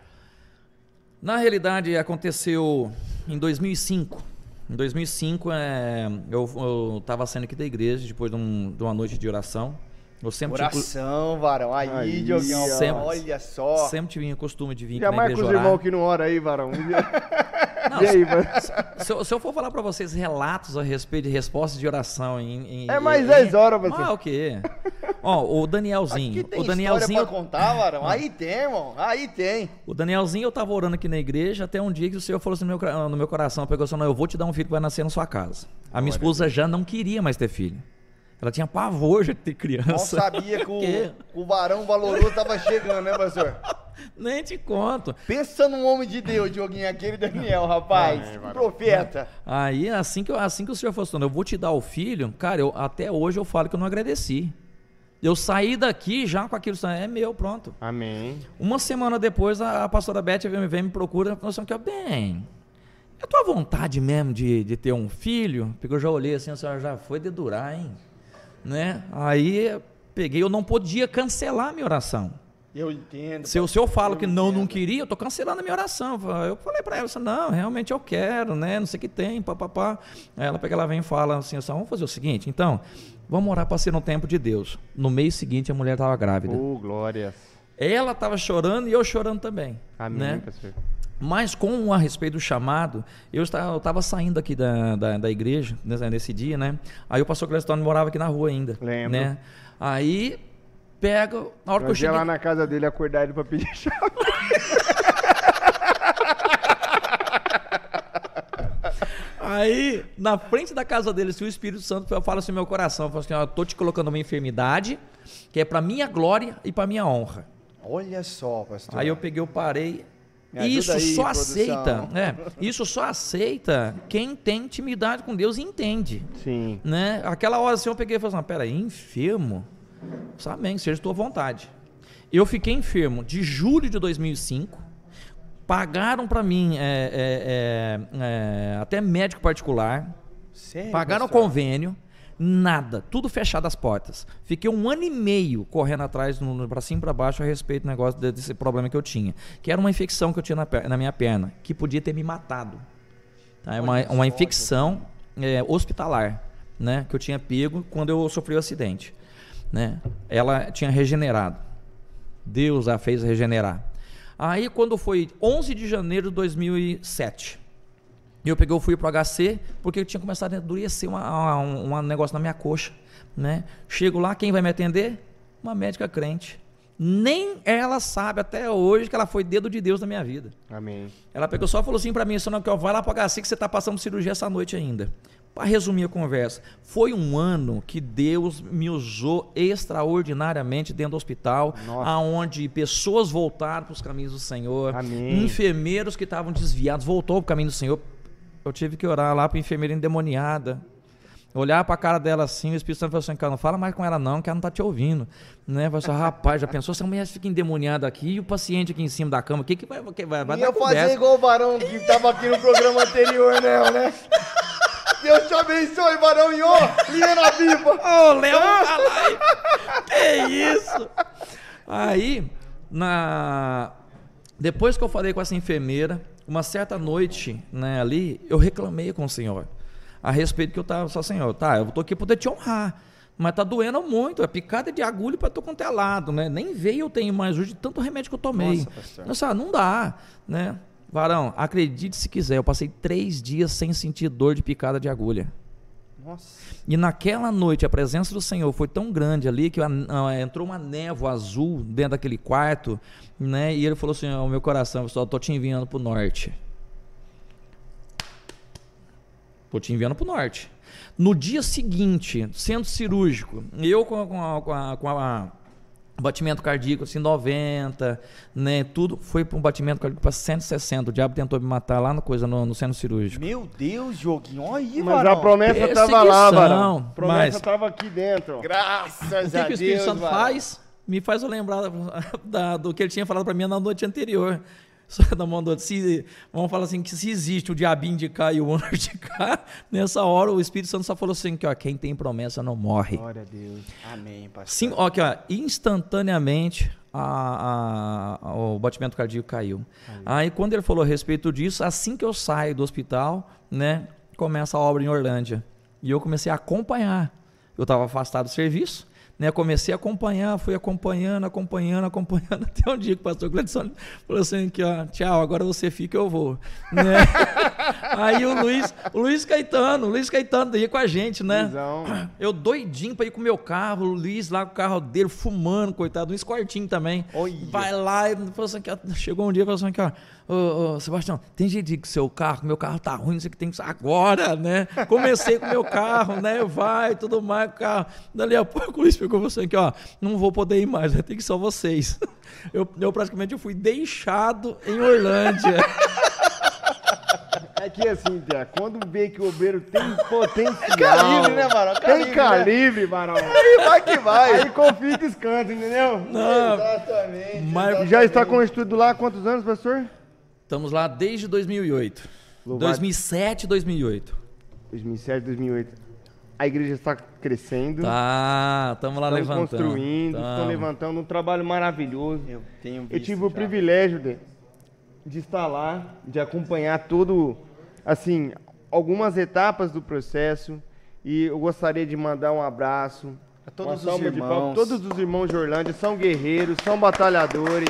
Na realidade, aconteceu em 2005. Em 2005, é, eu estava saindo aqui da igreja, depois de, um- de uma noite de oração. Eu sempre tive, Oração, varão. Aí, Aí, Dioguinho, sempre- olha só. sempre tive o costume de vir Já aqui na igreja orar. que não ora aí, varão. Não, E aí, mano? se, eu, se eu for falar para vocês relatos a respeito de respostas de oração em... em- É mais em- 10 horas, você. Ah, o quê? Ó, o Aqui Danielzinho. tem O história Danielzinho, pra contar, varão. Aí tem, irmão. Aí tem. o Danielzinho, eu tava orando aqui na igreja até um dia que o Senhor falou assim no meu, no meu coração, pegou assim, não, eu vou te dar um filho que vai nascer na sua casa. A minha esposa já não queria mais ter filho. Ela tinha pavor de ter Não criança. sabia que o, o varão valoroso tava chegando, né, pastor? Nem te conto. Pensa num homem de Deus, Dioguinho, aquele Daniel, rapaz. um profeta. Aí, assim que, eu- assim que o senhor falou assim, eu vou te dar o filho, cara, eu, até hoje eu falo que eu não agradeci. Eu saí daqui já com aquilo, é meu, pronto. Amém. Uma semana depois, a, a pastora Beth vem, vem me procura e falou assim, ó, bem, é tua vontade mesmo de, de ter um filho? Porque eu já olhei assim, a senhora já foi dedurar, hein? Né? Aí peguei, eu não podia cancelar a minha oração. Eu entendo. Se, o senhor fala eu que não, entendo. não queria, eu tô cancelando a minha oração. Eu falei para ela, não, realmente eu quero, né? Não sei o que tem, papapá. Aí ela pega, ela vem e fala assim, assim, vamos fazer o seguinte, então, vamos orar para ser no tempo de Deus. No mês seguinte, a mulher estava grávida. Oh, glórias. Ela estava chorando e eu chorando também. Amém, né? pastor. Mas com a respeito do chamado, eu estava saindo aqui da, da, da igreja nesse, nesse dia, né? Aí o pastor Clestone morava aqui na rua ainda. Lembro. Né? Aí pega, na hora que eu Nós ia cheguei. lá na casa dele acordar ele pra pedir chave. Aí, na frente da casa dele, se o Espírito Santo fala assim no meu coração, fala assim, ó, eu tô te colocando uma enfermidade que é para minha glória e para minha honra. Olha só, pastor. Aí eu peguei, eu parei. Isso aí, só produção. aceita, é, isso só aceita quem tem intimidade com Deus e entende, Sim. né? Aquela hora assim eu peguei e falei assim, peraí, enfermo? Amém, seja tua vontade. Eu fiquei enfermo de julho de 2005, pagaram para mim é, é, é, é, até médico particular, Sério, Pagaram o pastor? convênio, nada, tudo fechado as portas. Fiquei um ano e meio correndo atrás, no, cima e pra baixo, a respeito do negócio de- desse problema que eu tinha. Que era uma infecção que eu tinha na, na minha perna, que podia ter me matado. Tá? É uma, uma infecção é, hospitalar, né? Que eu tinha pego quando eu sofri o acidente. Né? Ela tinha regenerado. Deus a fez regenerar. Aí, quando foi 11 de janeiro de 2007, e eu peguei, eu fui pro HC, porque eu tinha começado a endurecer uma, um, um negócio na minha coxa, né? Chego lá, quem vai me atender? Uma médica crente. Nem ela sabe até hoje que ela foi dedo de Deus na minha vida. Amém. Ela pegou só e falou assim pra mim, senão que eu vai lá pro HC que você tá passando cirurgia essa noite ainda. Para resumir a conversa, foi um ano que Deus me usou extraordinariamente dentro do hospital, Nossa. aonde pessoas voltaram para os caminhos do Senhor, Amém. enfermeiros que estavam desviados voltou para o caminho do Senhor. Eu tive que orar lá para enfermeira endemoniada. Olhar para a cara dela assim, o Espírito Santo falou assim: cara, não fala mais com ela, não, que ela não tá te ouvindo. Né? Falei assim, rapaz, já pensou se a mulher fica endemoniada aqui e o paciente aqui em cima da cama? O que, que vai, que vai, vai Ia dar fazer conversa? igual o varão que tava aqui no programa anterior, né? né? Deus te abençoe, varão e ó, Liana Viva. Ô, Léo, tá? Que isso? Aí, na... depois que eu falei com essa enfermeira, uma certa noite, né, ali, eu reclamei com o senhor. A respeito que eu tava, só senhor, tá, eu tô aqui poder te honrar. Mas tá doendo muito, é picada de agulha pra tu quanto é lado, né? Nem veio eu tenho mais hoje de tanto remédio que eu tomei. Nossa, pastor. Nossa, não dá, né? Varão, acredite se quiser, eu passei três dias sem sentir dor de picada de agulha. Nossa. E naquela noite a presença do Senhor foi tão grande ali que entrou uma névoa azul dentro daquele quarto, né? E ele falou assim: "Ao meu coração, eu tô te enviando pro norte. Tô te enviando pro norte. No dia seguinte, centro cirúrgico, eu com a, com a- com a- batimento cardíaco assim 90, né, tudo foi para um batimento cardíaco para 160. O diabo tentou me matar lá no coisa no, no centro cirúrgico. Meu Deus, Joguinho, olha aí, Mas varão. a promessa tava lá, varão. A promessa mas- tava aqui dentro. Graças O que, a que o Espírito Deus, Santo varão. faz? Me faz eu lembrar da- do que ele tinha falado para mim na noite anterior. Só da mão do outro. Se, vamos falar assim, que se existe o diabinho de cá e o anjo de cá, nessa hora o Espírito Santo só falou assim, que ó, quem tem promessa não morre. Glória a Deus. Amém, pastor. Sim, ó, aqui, ó, instantaneamente a- a- o batimento cardíaco caiu. Aí quando ele falou a respeito disso, assim que eu saio do hospital, né, começa a obra em Orlândia. E eu comecei a acompanhar. Eu estava afastado do serviço, né, comecei a acompanhar, fui acompanhando, acompanhando, acompanhando, até um dia que o pastor Gladson falou assim, que, ó, tchau, agora você fica, eu vou. Né? Aí o Luiz, o Luiz Caetano, o Luiz Caetano ia com a gente, né? Luizão. Eu doidinho pra ir com o meu carro, o Luiz lá com o carro dele, fumando, coitado, um escortinho também. Olha. Vai lá e falou assim, que, ó, chegou um dia e falou assim, que, ó, ô, ô, Sebastião, tem jeito de ir com o seu carro, meu carro tá ruim, o que tem que agora, né? Comecei com o meu carro, né? Vai, tudo mais, com o carro. Dali a pouco o Luiz pegou você aqui, ó, não vou poder ir mais, vai ter que só vocês. Eu, eu praticamente eu fui deixado em Orlândia. É que assim, Té, quando vê que o obreiro tem potencial. Calibre, né, Barão? Tem Calibre, né? calibre, Barão. Aí vai que vai. Aí confia e descansa, entendeu? Exatamente. Mas- Já está com o estudo lá há quantos anos, pastor? Estamos lá desde 2008. Louvado. 2007, 2008. 2007, 2008. A igreja está crescendo. Tá, estamos lá Estão levantando. construindo, estão levantando um trabalho maravilhoso. Eu tenho Eu visto tive o já. privilégio de, de estar lá, de acompanhar todo, assim, algumas etapas do processo. E eu gostaria de mandar um abraço. A todos os salva de irmãos. palmas. Todos os irmãos de Orlândia são guerreiros, são batalhadores.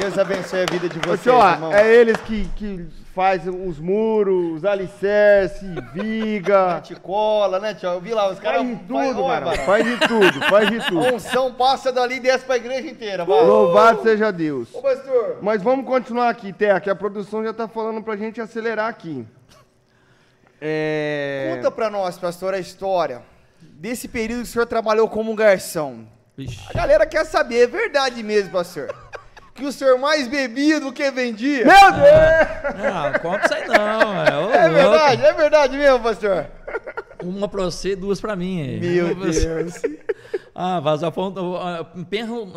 Deus abençoe a vida de vocês, tio, ó, irmão. é eles que, que fazem os muros, os alicerces, viga. Mete cola, né, tio? Eu vi lá, os caras... Faz de tudo. Barão. Faz de tudo, faz de A tudo. unção passa dali e desce pra igreja inteira, vai. Louvado seja Deus. Ô, pastor. Mas vamos continuar aqui, Té, que a produção já tá falando pra gente acelerar aqui. É... Conta pra nós, pastor, a história desse período que o senhor trabalhou como garçom. Ixi. A galera quer saber, é verdade mesmo, pastor. Que o senhor mais bebia do que vendia. Meu Deus! Não, conta isso aí não. É, Ô, É verdade, é verdade mesmo, pastor. Uma pra você, duas pra mim. Meu. Deus. Ah, vazar ah,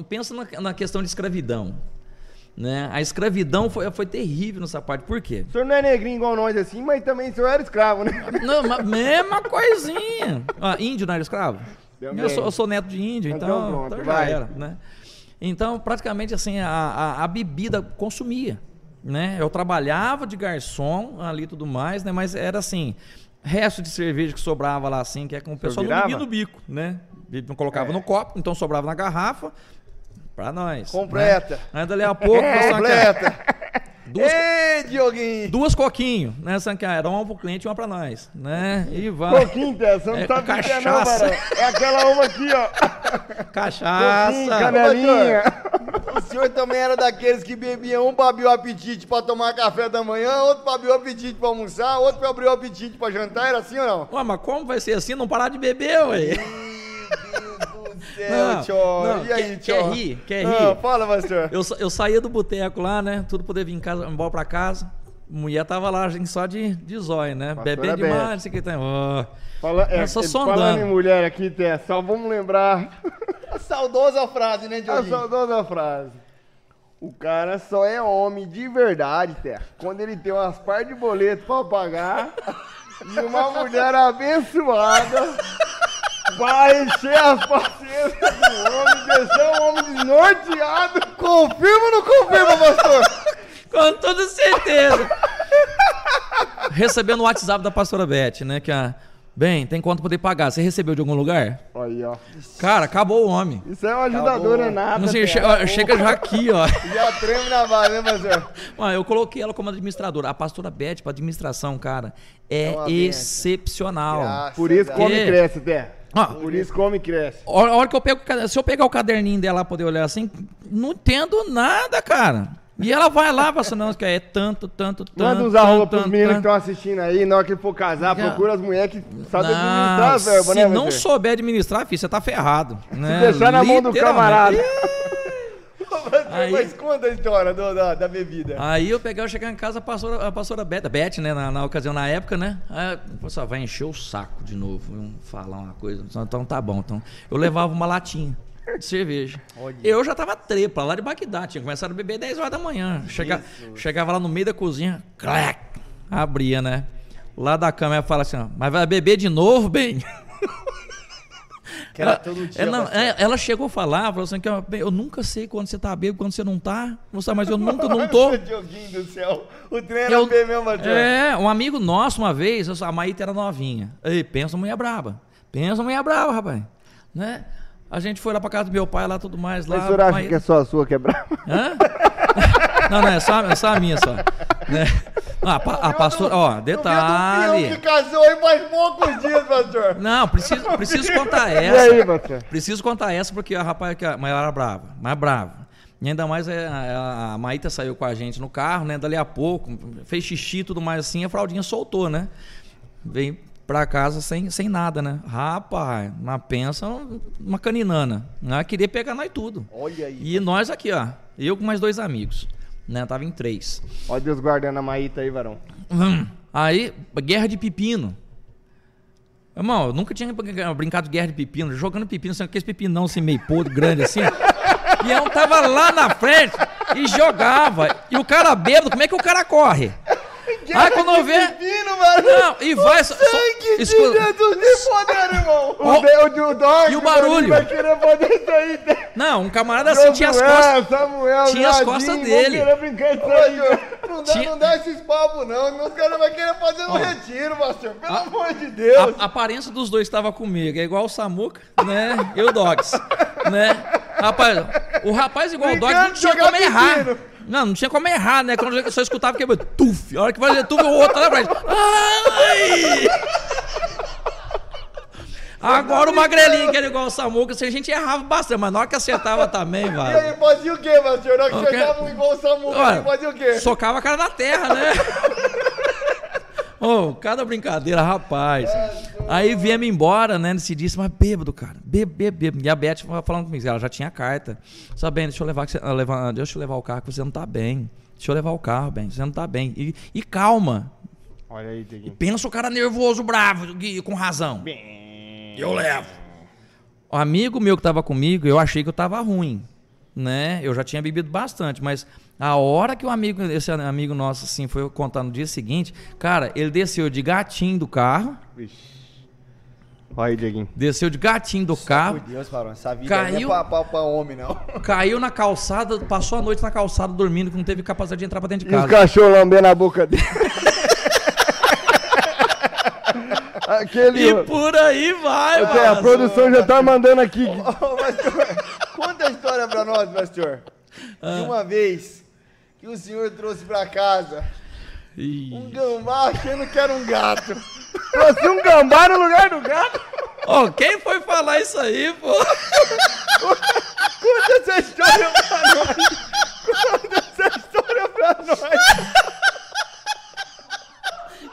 Pensa, na, questão de escravidão. Né? A escravidão foi, foi terrível nessa parte. Por quê? O senhor não é negrinho igual nós assim, mas também o senhor era escravo, né? Não, mas mesma coisinha. Ah, índio não era escravo? Eu sou, eu sou neto de índio, Então então, pronto, então já vai. era, né? Então, praticamente assim, a, a, a bebida consumia, né? Eu trabalhava de garçom ali e tudo mais, né? Mas era assim, resto de cerveja que sobrava lá assim, que é com o pessoal não bebia no bico, né? Não colocava É. no copo, então sobrava na garrafa pra nós. Completa. Né? Aí dali a pouco, era Completa. duas, Ei, Dioguinho. duas coquinho, né? Era uma pro cliente e uma pra nós, né? E vai. Coquinho, você não É, sabe o que é não, cachaça. Barão. É aquela uma aqui, ó. Coquinho, Cachaça. canelinha. O senhor também era daqueles que bebiam um pra abrir o apetite pra tomar café da manhã, outro pra abrir o apetite pra almoçar, outro pra abrir o apetite pra jantar, era assim ou não? Ué, mas como vai ser assim? Não parar de beber, ué. Meu Deus céu, Não, tio. não, E aí, quer- tio? quer rir? Quer Ah, rir? fala, pastor. Eu, eu saía do boteco lá, né? Tudo poder vir em casa, embora pra casa. Mulher tava lá, gente, só de, de zóio, né? Pastora Bebendo Beth. demais, não sei o que tem. Fala, é, só é, sondando. falando em mulher aqui, Té, só vamos lembrar A saudosa frase, né, a Dioguinho? saudosa frase. O cara só é homem de verdade, Té, quando ele tem umas par de boleto pra pagar e uma mulher abençoada pra encher as paciências do homem, deixar o homem desnorteado. Confirma ou não confirma, pastor? Com toda certeza. Recebendo o WhatsApp da pastora Beth, né? Que a. Bem, tem quanto poder pagar? Você recebeu de algum lugar? Aí, ó. Cara, acabou o homem. Isso é uma ajudadora Acabou. nata, Não sei, che- ó, chega já aqui, ó. Já treme na base, né, pastor? Ó, eu coloquei ela como administradora. A pastora Beth, para administração, cara, é, É excepcional. Graças Por isso come e É. cresce, Té. Ó, Por isso come e cresce. A hora que eu pego, se eu pegar o caderninho dela pra poder olhar assim, não entendo nada, cara. E ela vai lá, fala assim, não, que é tanto, tanto, tanto. Manda uns arroba pros meninos que estão assistindo aí, na hora que for casar, Já. procura as mulheres que sabem administrar as verbas, se né, não Wesley? souber administrar, filho, você tá ferrado. né? deixar na mão do camarada. Aí- Mas conta a história do- da, da bebida. Aí eu peguei, eu chegar em casa, a pastora, a pastora Beth, a Beth, né, na, na ocasião, na época, né? Aí, eu falei, vai encher o saco de novo, vamos falar uma coisa. Então tá bom. Então, eu levava uma latinha de cerveja. Eu já tava trepa lá de Bagdá, tinha começado a beber 10 horas da manhã. Chega, chegava lá no meio da cozinha, clac, abria, né? Lá da cama ela fala assim, ó, mas vai beber de novo, bem? Ela, pastor. é, ela chegou a falar, falou assim, que bem, eu nunca sei quando você tá bêbado, quando você não tá, não sabe, mas eu nunca não tô. Do céu. O trem era Eu- mesmo. É, um amigo nosso, uma vez, a Maíta era novinha. Ei, pensa mulher braba. Pensa mulher braba, rapaz. Né? A gente foi lá pra casa do meu pai, lá tudo mais. Lá, Mas o senhor acha que é só a sua que é? Hã? não, não, é só, é só a minha só. Né? Ah, a, pa- a pastora, ó, detalhe. que casou aí faz poucos dias, pastor. Não, preciso, preciso contar E essa. aí, pastor? Preciso contar essa porque a rapaz, que a- mas ela era brava, mais brava. E ainda mais é, a, a Maíta saiu com a gente no carro, né? Dali a pouco, fez xixi e tudo mais assim, a fraldinha soltou, né? Veio pra casa sem, sem nada, né? Rapaz, mas pensa uma caninana. Ela queria pegar nós tudo. Olha aí. E nós aqui, ó. Eu com mais dois amigos. Né? Tava em três. Ó Deus guardando a Maíta aí, varão. Hum. Aí, guerra de pepino. Irmão, eu nunca tinha brincado de guerra de pepino, jogando pepino, assim, aqueles pepinão assim, meio podre, grande assim. E eu tava lá na frente e jogava. E o cara bêbado, como é que o cara corre? Aí quando eu ver. Pepino, mano. Não, e vai. Só, só, Sangue de escuta- Jesus de poder, irmão. O, de, o, de- o dog, E o barulho? Vai querer aí. né? Não, um camarada assim tinha as costas. Samuel, tinha as costas dele. Não dá, Tinha- não dá esses papos, não. Meus caras vão querer fazer um retiro, pastor. Pelo A- amor de Deus. A, a aparência dos dois estava comigo, é igual o Samuca, né? E o Dogs, né? Rapaz, o rapaz igual o Dogs não de tinha como errar. Não, não tinha como errar, né? Quando eu só escutava que tuf. A hora que vai fazer tuf, o outro lá na frente. Ai! Agora o magrelinho, que era igual o Samuca, assim, a gente errava bastante, mas na hora que acertava também, E velho. aí, fazia o quê, pastor? Na hora que Ok. chegavam igual o Samuel, Olha, fazia o quê? Socava a cara na terra, né? Ô, cada brincadeira, rapaz. Aí viemos embora, né, nesse dia, mas bêbado, cara. Bêbado, bêbado, bêbado. E a Beth falando comigo, ela já tinha carta. Sabendo, deixa eu levar, que você- ah, levar, deixa eu levar o carro, que você não tá bem. Deixa eu levar o carro, bem, você não tá bem. E, e calma. Olha aí, Dieguinho. Pensa o cara nervoso, bravo, e com razão. Eu levo. O amigo meu que tava comigo, eu achei que eu tava ruim, né? Eu já tinha bebido bastante, mas a hora que o amigo, esse amigo nosso, assim, foi contar no dia seguinte, cara, ele desceu de gatinho do carro, Vixe. Olha aí, Dieguinho. desceu de gatinho do Por carro, Deus, Barão, essa vida Caiu- não é pra, pra, pra homem, não. caiu na calçada, passou a noite na calçada dormindo, que não teve capacidade de entrar pra dentro de E os casa. cachorros lambendo a boca dele. Aquele. E por aí vai, Até a mano. produção já tá mandando aqui. Ô, pastor, conta a história pra nós, pastor. Ah. De uma vez que o senhor trouxe pra casa Ih. um gambá achando que era um gato. Trouxe um gambá no lugar do gato. Ó, quem foi falar isso aí, pô? Conta essa história pra nós. Conta essa história pra nós.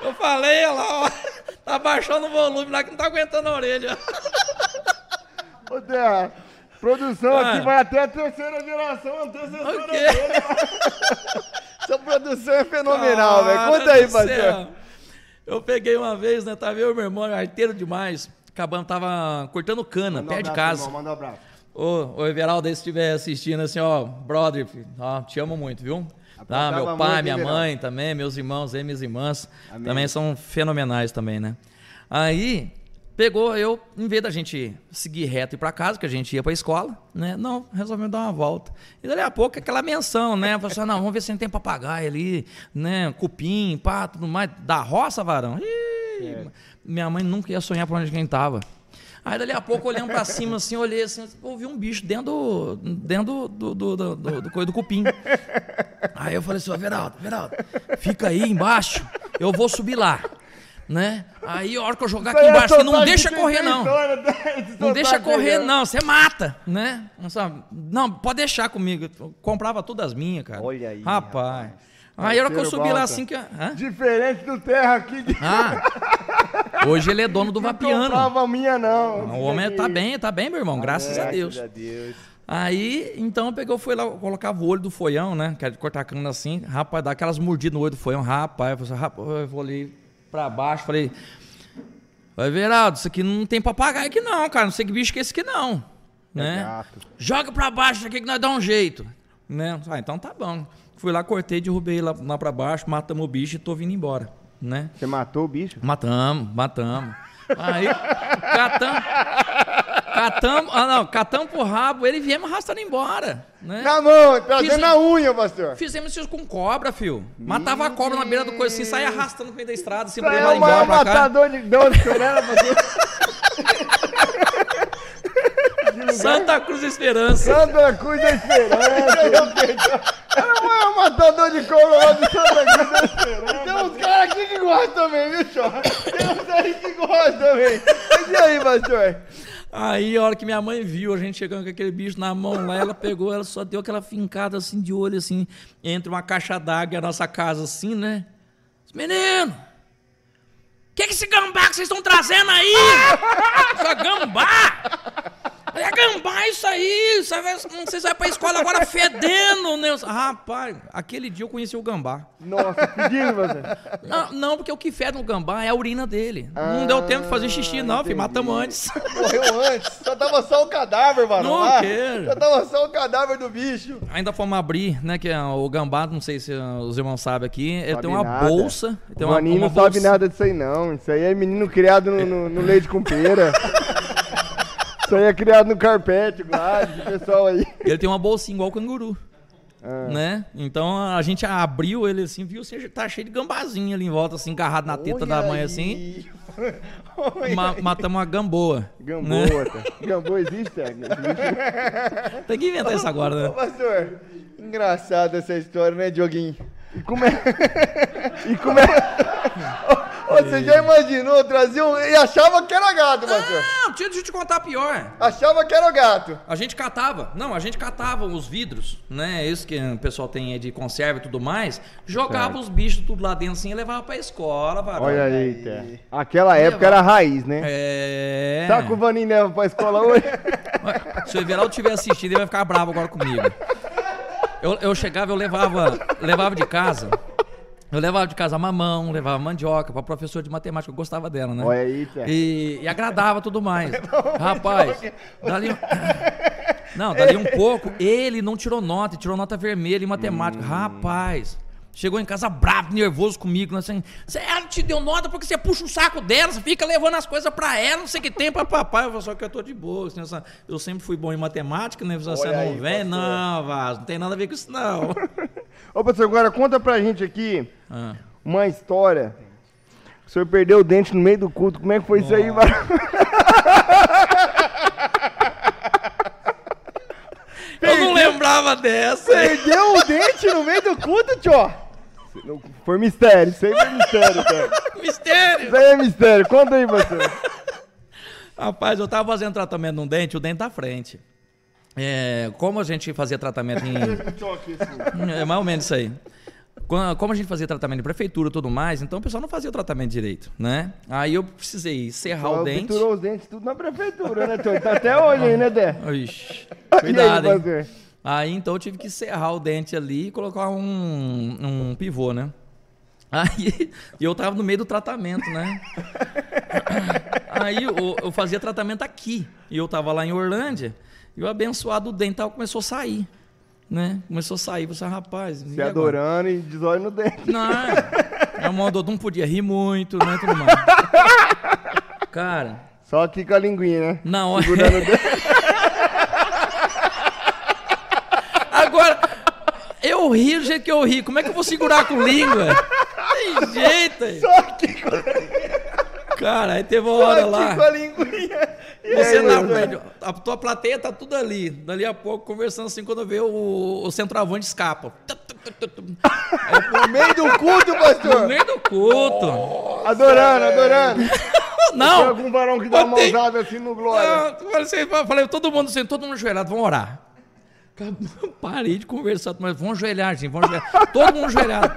Eu falei, olha lá, ó. Tá baixando o volume lá que não tá aguentando a orelha. Ô, Terra, produção Ah. aqui vai até a terceira geração, antecessora O quê? dele. Essa produção é fenomenal, velho. Conta aí, céu. Eu peguei uma vez, né? Tava eu e meu irmão, arteiro demais. Acabamos, tava cortando cana, Manda um perto de abraço, casa. irmão, Manda um abraço. Ô, ô Everaldo, aí se estiver assistindo assim, ó, brother, filho, ó, te amo muito, viu? Tá, Aprontava meu pai, muito, minha mãe também, meus irmãos aí, minhas irmãs, Amém. também são fenomenais também, né? Aí, pegou eu, em vez da gente seguir reto e ir pra casa, que a gente ia pra escola, né? Não, resolvemos dar uma volta. E dali a pouco, aquela menção, né? Falei assim, ah, não, vamos ver se a gente tem papagaio ali, né? Cupim, pá, tudo mais. Da roça, varão. Ih, Minha mãe nunca ia sonhar pra onde quem tava. Aí dali a pouco, olhando pra cima, assim, olhei assim, ouvi um bicho dentro do, dentro do, do, do, do, do, do cupim. Aí eu falei assim, ó, Veraldo, Veraldo, fica aí embaixo, eu vou subir lá, né? Aí a hora que eu jogar aqui é embaixo, você não deixa de correr não. né? Não deixa correr não, você mata, né? Não, sabe? Não, pode deixar comigo, eu comprava todas as minhas, cara. Olha aí, Rapaz. Aí a hora que eu subi lá assim que... Hã? Diferente do Terra aqui. De... Ah, hoje ele é dono do Não Vapiano. comprava a minha, não. O homem tá bem, tá bem, meu irmão, graças a Deus. Graças a Deus. Aí, então eu peguei, fui lá, colocava o olho do foião, né? Que era de cortar cana assim, rapaz, dá aquelas mordidas no olho do foião, rapaz, eu, falei, assim, rapaz, eu vou ali pra baixo, falei, vai Veraldo, isso aqui não tem papagaio aqui não, cara, não sei que bicho que é esse aqui não, né? gato. Joga pra baixo aqui que nós dá um jeito, né? Ah, então tá bom. Fui lá, cortei, derrubei lá, lá pra baixo, matamos o bicho e tô vindo embora, né? Você matou o bicho? Matamos, matamos. Aí, catamos, catamos, ah não, catamos pro rabo, ele viemos arrastando embora, né? Na mão, trazendo na unha, pastor. Fizemos isso com cobra, fio. Matava a cobra na beira do coice, assim, saia arrastando no meio da estrada, assim, pra levar é embora pra cá. matador de Deus, Sorella, você. Santa Cruz Esperança. Santa Cruz da Esperança. É maior matador de cobra lá do Santa Cruz da Esperança. Tem uns caras aqui que gostam também, viu, Chó? Tem uns aí que gostam também. Mas e aí, pastor? Aí, a hora que minha mãe viu a gente chegando com aquele bicho na mão lá, ela pegou, ela só deu aquela fincada assim de olho, assim, entre uma caixa d'água e a nossa casa, assim, né? Menino! O que, que esse gambá que vocês estão trazendo aí? Essa gambá! É gambá isso aí! Você vai, você vai pra escola agora fedendo, né? Rapaz, aquele dia eu conheci o gambá. Nossa, pedindo, você. Não, não, porque o que fede no gambá é a urina dele. não deu tempo de fazer xixi, não, filho. Matamos antes. Morreu antes. Só tava só o cadáver, mano. Não lá. quero. Só tava só o cadáver do bicho. Ainda fomos abrir, né? Que é o gambá, não sei se uh, os irmãos sabem aqui, ele Sabe tem uma nada. bolsa. Tem o uma, Maninho uma não sabe bolsa- nada disso aí, não. Isso aí é menino criado no, no- no leite com pera. Isso aí é criado no carpete, esse pessoal aí. Ele tem uma bolsinha igual o canguru. Ah. Né? Então a gente abriu ele assim, viu? Assim, tá cheio de gambazinho ali em volta, assim, agarrado na teta da Olha mãe aí. assim. Ma- aí. matamos uma gamboa. né? Gamboa, tá? Gamboa existe, é? Tem que inventar isso agora, Ô, né? pastor, engraçada essa história, né, Dioguinho? E como é... E como é... Você já imaginou trazer um... E achava que era gato, pastor. Não, deixa eu te contar pior. Achava que era gato. A gente catava, não, a gente catava os vidros, né? Isso que o pessoal tem de conserva e tudo mais. Jogava os bichos tudo lá dentro assim e levava pra escola, varão. Olha aí, Té. Aquela época era raiz, né? É. Sabe que o Vaninho leva pra escola hoje? Se o Everaldo tiver assistindo, ele vai ficar bravo agora comigo. Eu, eu chegava, eu levava, levava de casa. Eu levava de casa mamão, levava mandioca pra professor de matemática, eu gostava dela, né? Olha aí. E, e agradava tudo mais. Rapaz, dali, não, dali um pouco, ele não tirou nota, tirou nota vermelha em matemática. Rapaz, chegou em casa bravo, nervoso comigo, né, assim, "Cê- ela te deu nota porque você puxa o saco dela, você fica levando as coisas pra ela, não sei o que tem pra papai. Eu falei, só que eu tô de boa. assim, eu sempre fui bom em matemática, né? Você Olha não aí, vem? pastor. Não, Vaz, não tem nada a ver com isso, não. Ô, professor, agora conta pra gente aqui Ah. uma história. O senhor perdeu o dente no meio do culto. Como é que foi isso aí? Eu não lembrava dessa. Perdeu o dente no meio do culto, tio? Foi mistério, isso aí foi mistério, Té. Mistério. Isso aí é mistério. Conta aí, professor. Rapaz, eu tava fazendo tratamento num dente, o dente da frente. É, como a gente fazia tratamento em. É mais ou menos isso aí. Como a gente fazia tratamento em prefeitura e tudo mais, então o pessoal não fazia o tratamento direito, né? Aí eu precisei serrar o dente. Pinturou os dentes tudo na prefeitura, né, tio? Tá até hoje aí, né, Té? Ixi, E aí, cuidado, hein? Aí então eu tive que serrar o dente ali e colocar um, um pivô, né? Aí eu tava no meio do tratamento, né? Aí eu, eu fazia tratamento aqui. E eu tava lá em Orlândia. E o abençoado dental começou a sair. Né? Começou a sair. Você, rapaz. e Se agora?" adorando e desolho no dente. Não, a mão do não podia rir muito, né? Tudo mais. Cara, Só aqui com a linguinha, né? na hora. Segurando o dente. Agora, eu ri do jeito que eu ri. Como é que eu vou segurar com língua? Tem jeito aí. Só aqui com, Cara, aí teve uma só hora aqui lá. com a linguinha. Você aí, na frente, a tua plateia tá tudo ali. Dali a pouco, conversando assim, quando vê o, o centroavante escapa. No meio do culto, No pastor. meio do culto. Adorando, adorando. Tem Não! algum varão que dá uma Botei- mãozada assim no glória. Não, falei, assim, falei, todo mundo assim, todo mundo ajoelhado, vamos orar. Parei de conversar, mas vamos ajoelhar, gente, vamos ajoelhar. Todo mundo ajoelhado.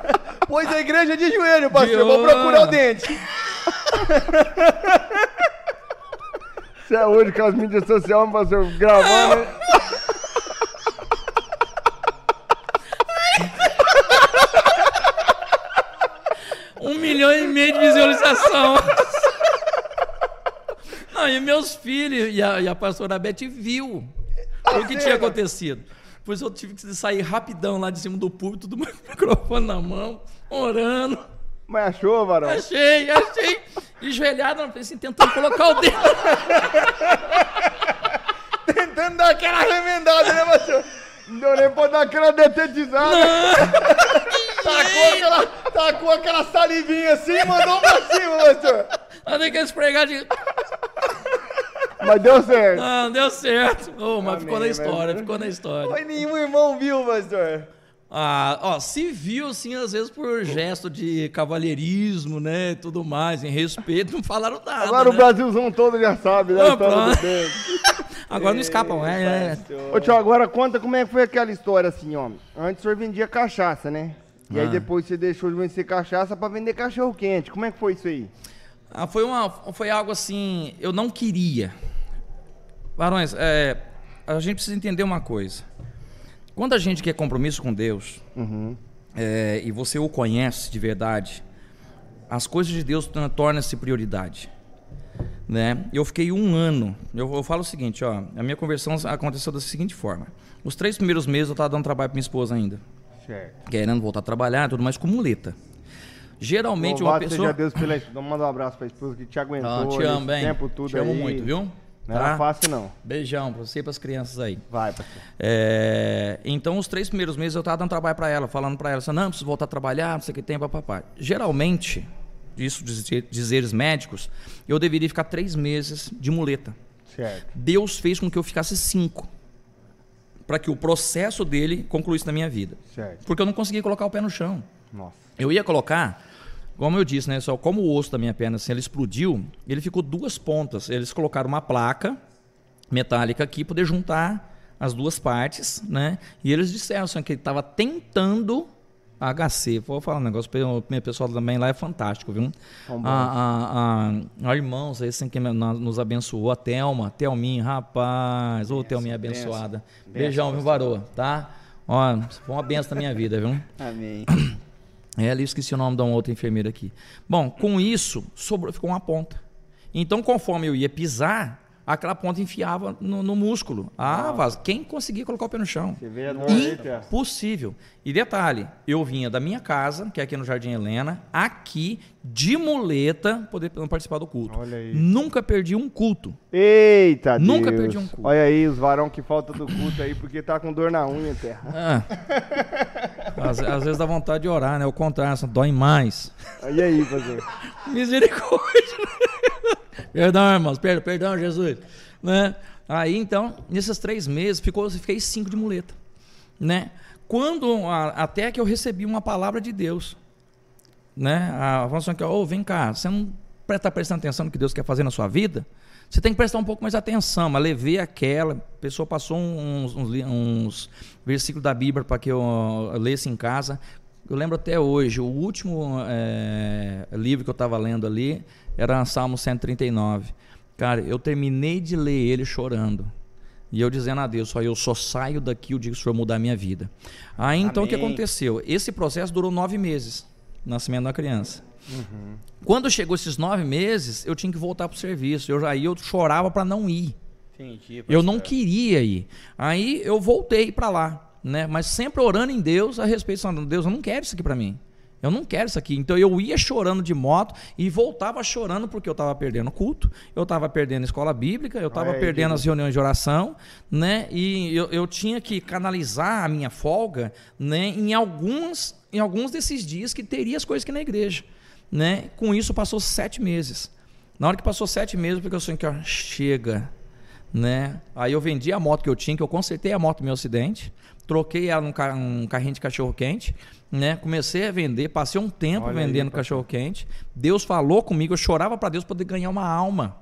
Pôs a igreja de joelho, pastor. De Vou procurar o dente. Você é hoje com as mídias sociais, pastor, gravando. né? Um milhão e meio de visualização. Não, e meus filhos e a, e a pastora Beth viu o que tinha acontecido. Pois eu tive que sair rapidão lá de cima do púlpito, do microfone na mão, orando. Mas achou, varão? Achei, achei. E joelhado, assim, tentando colocar o dedo. Tentando dar aquela remendada, né, pastor? Não deu nem pra dar aquela detetizada. Tacou aquela, tacou aquela salivinha assim e mandou pra cima, pastor. Eu tenho que esfregar de. Mas deu certo. Não, deu certo. Ô, mas ficou na Amém, história, mas- ficou na história. Mas nenhum irmão viu, pastor. Ah, ó, se viu, assim, às vezes por gesto de cavalheirismo, né, e tudo mais, em respeito, não falaram nada, Agora o né? Brasilzão todo já sabe, né? Ah, dente. Agora não escapam, é, é. Ô, tio, agora conta como é que foi aquela história assim, ó. Antes o senhor vendia cachaça, né? E aí Ah. depois você deixou de vender cachaça pra vender cachorro quente. Como é que foi isso aí? Ah, foi, uma, foi algo assim, eu não queria. Varões, é, a gente precisa entender uma coisa. Quando a gente quer compromisso com Deus, Uhum. é, e você o conhece de verdade, as coisas de Deus torna- tornam-se prioridade. Né? Eu fiquei um ano. Eu, eu falo o seguinte, ó, a minha conversão aconteceu da seguinte forma: os três primeiros meses eu estava dando trabalho para minha esposa ainda, Certo. querendo voltar a trabalhar, tudo mais com muleta. Geralmente uma pessoa. seja Deus pela. Manda um abraço pra esposa que te aguentou Ah, te amo, bem. tempo tudo te amo aí. muito, viu? Não era fácil, não. Beijão pra você e pras crianças aí. Vai, pastor. É, então, os três primeiros meses eu tava dando trabalho para ela, falando para ela, assim, não, preciso voltar a trabalhar, não sei o que tem, papapá. Geralmente, isso dizer- dizeres médicos, eu deveria ficar três meses de muleta. Certo. Deus fez com que eu ficasse cinco, para que o processo dele concluísse na minha vida. Certo. Porque eu não conseguia colocar o pé no chão. Nossa. Eu ia colocar, como eu disse, né? Só como o osso da minha perna, assim, ele explodiu, ele ficou duas pontas. Eles colocaram uma placa metálica aqui, poder juntar as duas partes, né? E eles disseram assim, que ele estava tentando HC. Vou falar um negócio, o meu pessoal também lá é fantástico, viu? Bons. A, a, a, a irmãos aí, assim, que nos abençoou, a Thelma, Thelminha, rapaz, ô Thelminha abençoada. Beijão, viu, varoa, tá? Ó, foi uma benção na minha vida, viu? Amém. É, ali eu esqueci o nome da uma outra enfermeira aqui. Bom, com isso, sobrou, ficou uma ponta. Então, conforme eu ia pisar, aquela ponta enfiava no, no músculo. Ah, Vaz, quem conseguia colocar o pé no chão? Você Tia? Impossível. E detalhe, eu vinha da minha casa, que é aqui no Jardim Helena, aqui, de muleta, poder participar do culto. Olha aí. Nunca perdi um culto. Eita, Nunca Deus. perdi um culto. Olha aí os varão que falta do culto aí porque tá com dor na unha, terra. Ah. Às, às vezes dá vontade de orar, né? O contrário, só dói mais. E aí, pastor? Misericórdia. Perdão, irmãos, perdão, perdão, Jesus. Né? Aí, então, nesses três meses, ficou, fiquei cinco de muleta. Né? Quando, a- até que eu recebi uma palavra de Deus. Né? A falou assim, ô, vem cá, você não está prestando atenção no que Deus quer fazer na sua vida? Você tem que prestar um pouco mais atenção. Mas levei aquela, a pessoa passou uns, uns, uns versículos da Bíblia para que eu lesse em casa. Eu lembro até hoje, o último eh, livro que eu estava lendo ali era Salmo 139. Cara, eu terminei de ler ele chorando. E eu dizendo a Deus, só eu só saio daqui o dia que o Senhor mudar a minha vida. Aí então o que Amém. aconteceu? Esse processo durou nove meses, nascimento da criança. Quando chegou esses nove meses, eu tinha que voltar para o serviço. Eu, aí eu chorava para não ir. Entendi. Eu não queria ir. Aí eu voltei para lá, né? Mas sempre orando em Deus a respeito, falando, Deus, eu não quero isso aqui para mim. Eu não quero isso aqui. Então eu ia chorando de moto e voltava chorando porque eu estava perdendo culto, eu estava perdendo escola bíblica, eu estava perdendo as reuniões de oração, né? E eu, eu tinha que canalizar a minha folga, né? Em alguns, em alguns desses dias que teria as coisas que na igreja, né? Com isso passou sete meses. Na hora que passou sete meses, porque eu sonhei que ó, chega, né? Aí eu vendi a moto que eu tinha, que eu consertei a moto no meu acidente, troquei ela num ca- um carrinho de cachorro quente, né? Comecei a vender, passei um tempo Olha aí, vendendo pastor. cachorro quente. Deus falou comigo, eu chorava para Deus poder ganhar uma alma.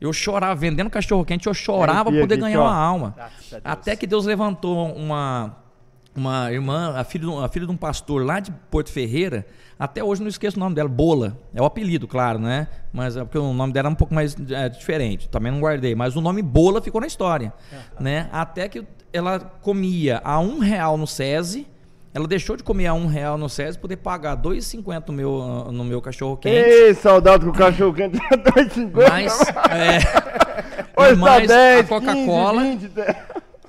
Eu chorava vendendo cachorro quente, eu chorava para poder aqui, ganhar ó. uma alma. Até que Deus levantou uma uma irmã, a filha, de um- a filha de um pastor lá de Porto Ferreira, até hoje não esqueço o nome dela, Bola. É o apelido, claro, né? Mas é porque o nome dela é um pouco mais é, diferente. Também não guardei, mas o nome Bola ficou na história, né? Até que ela comia a um real no SESI, ela deixou de comer a um real no SESI poder pagar 2,50 no meu no meu cachorro quente. Ei, saudade com o cachorro quente tá 2,50. Mas é, tá mais 10, a Coca-Cola. 15, 20?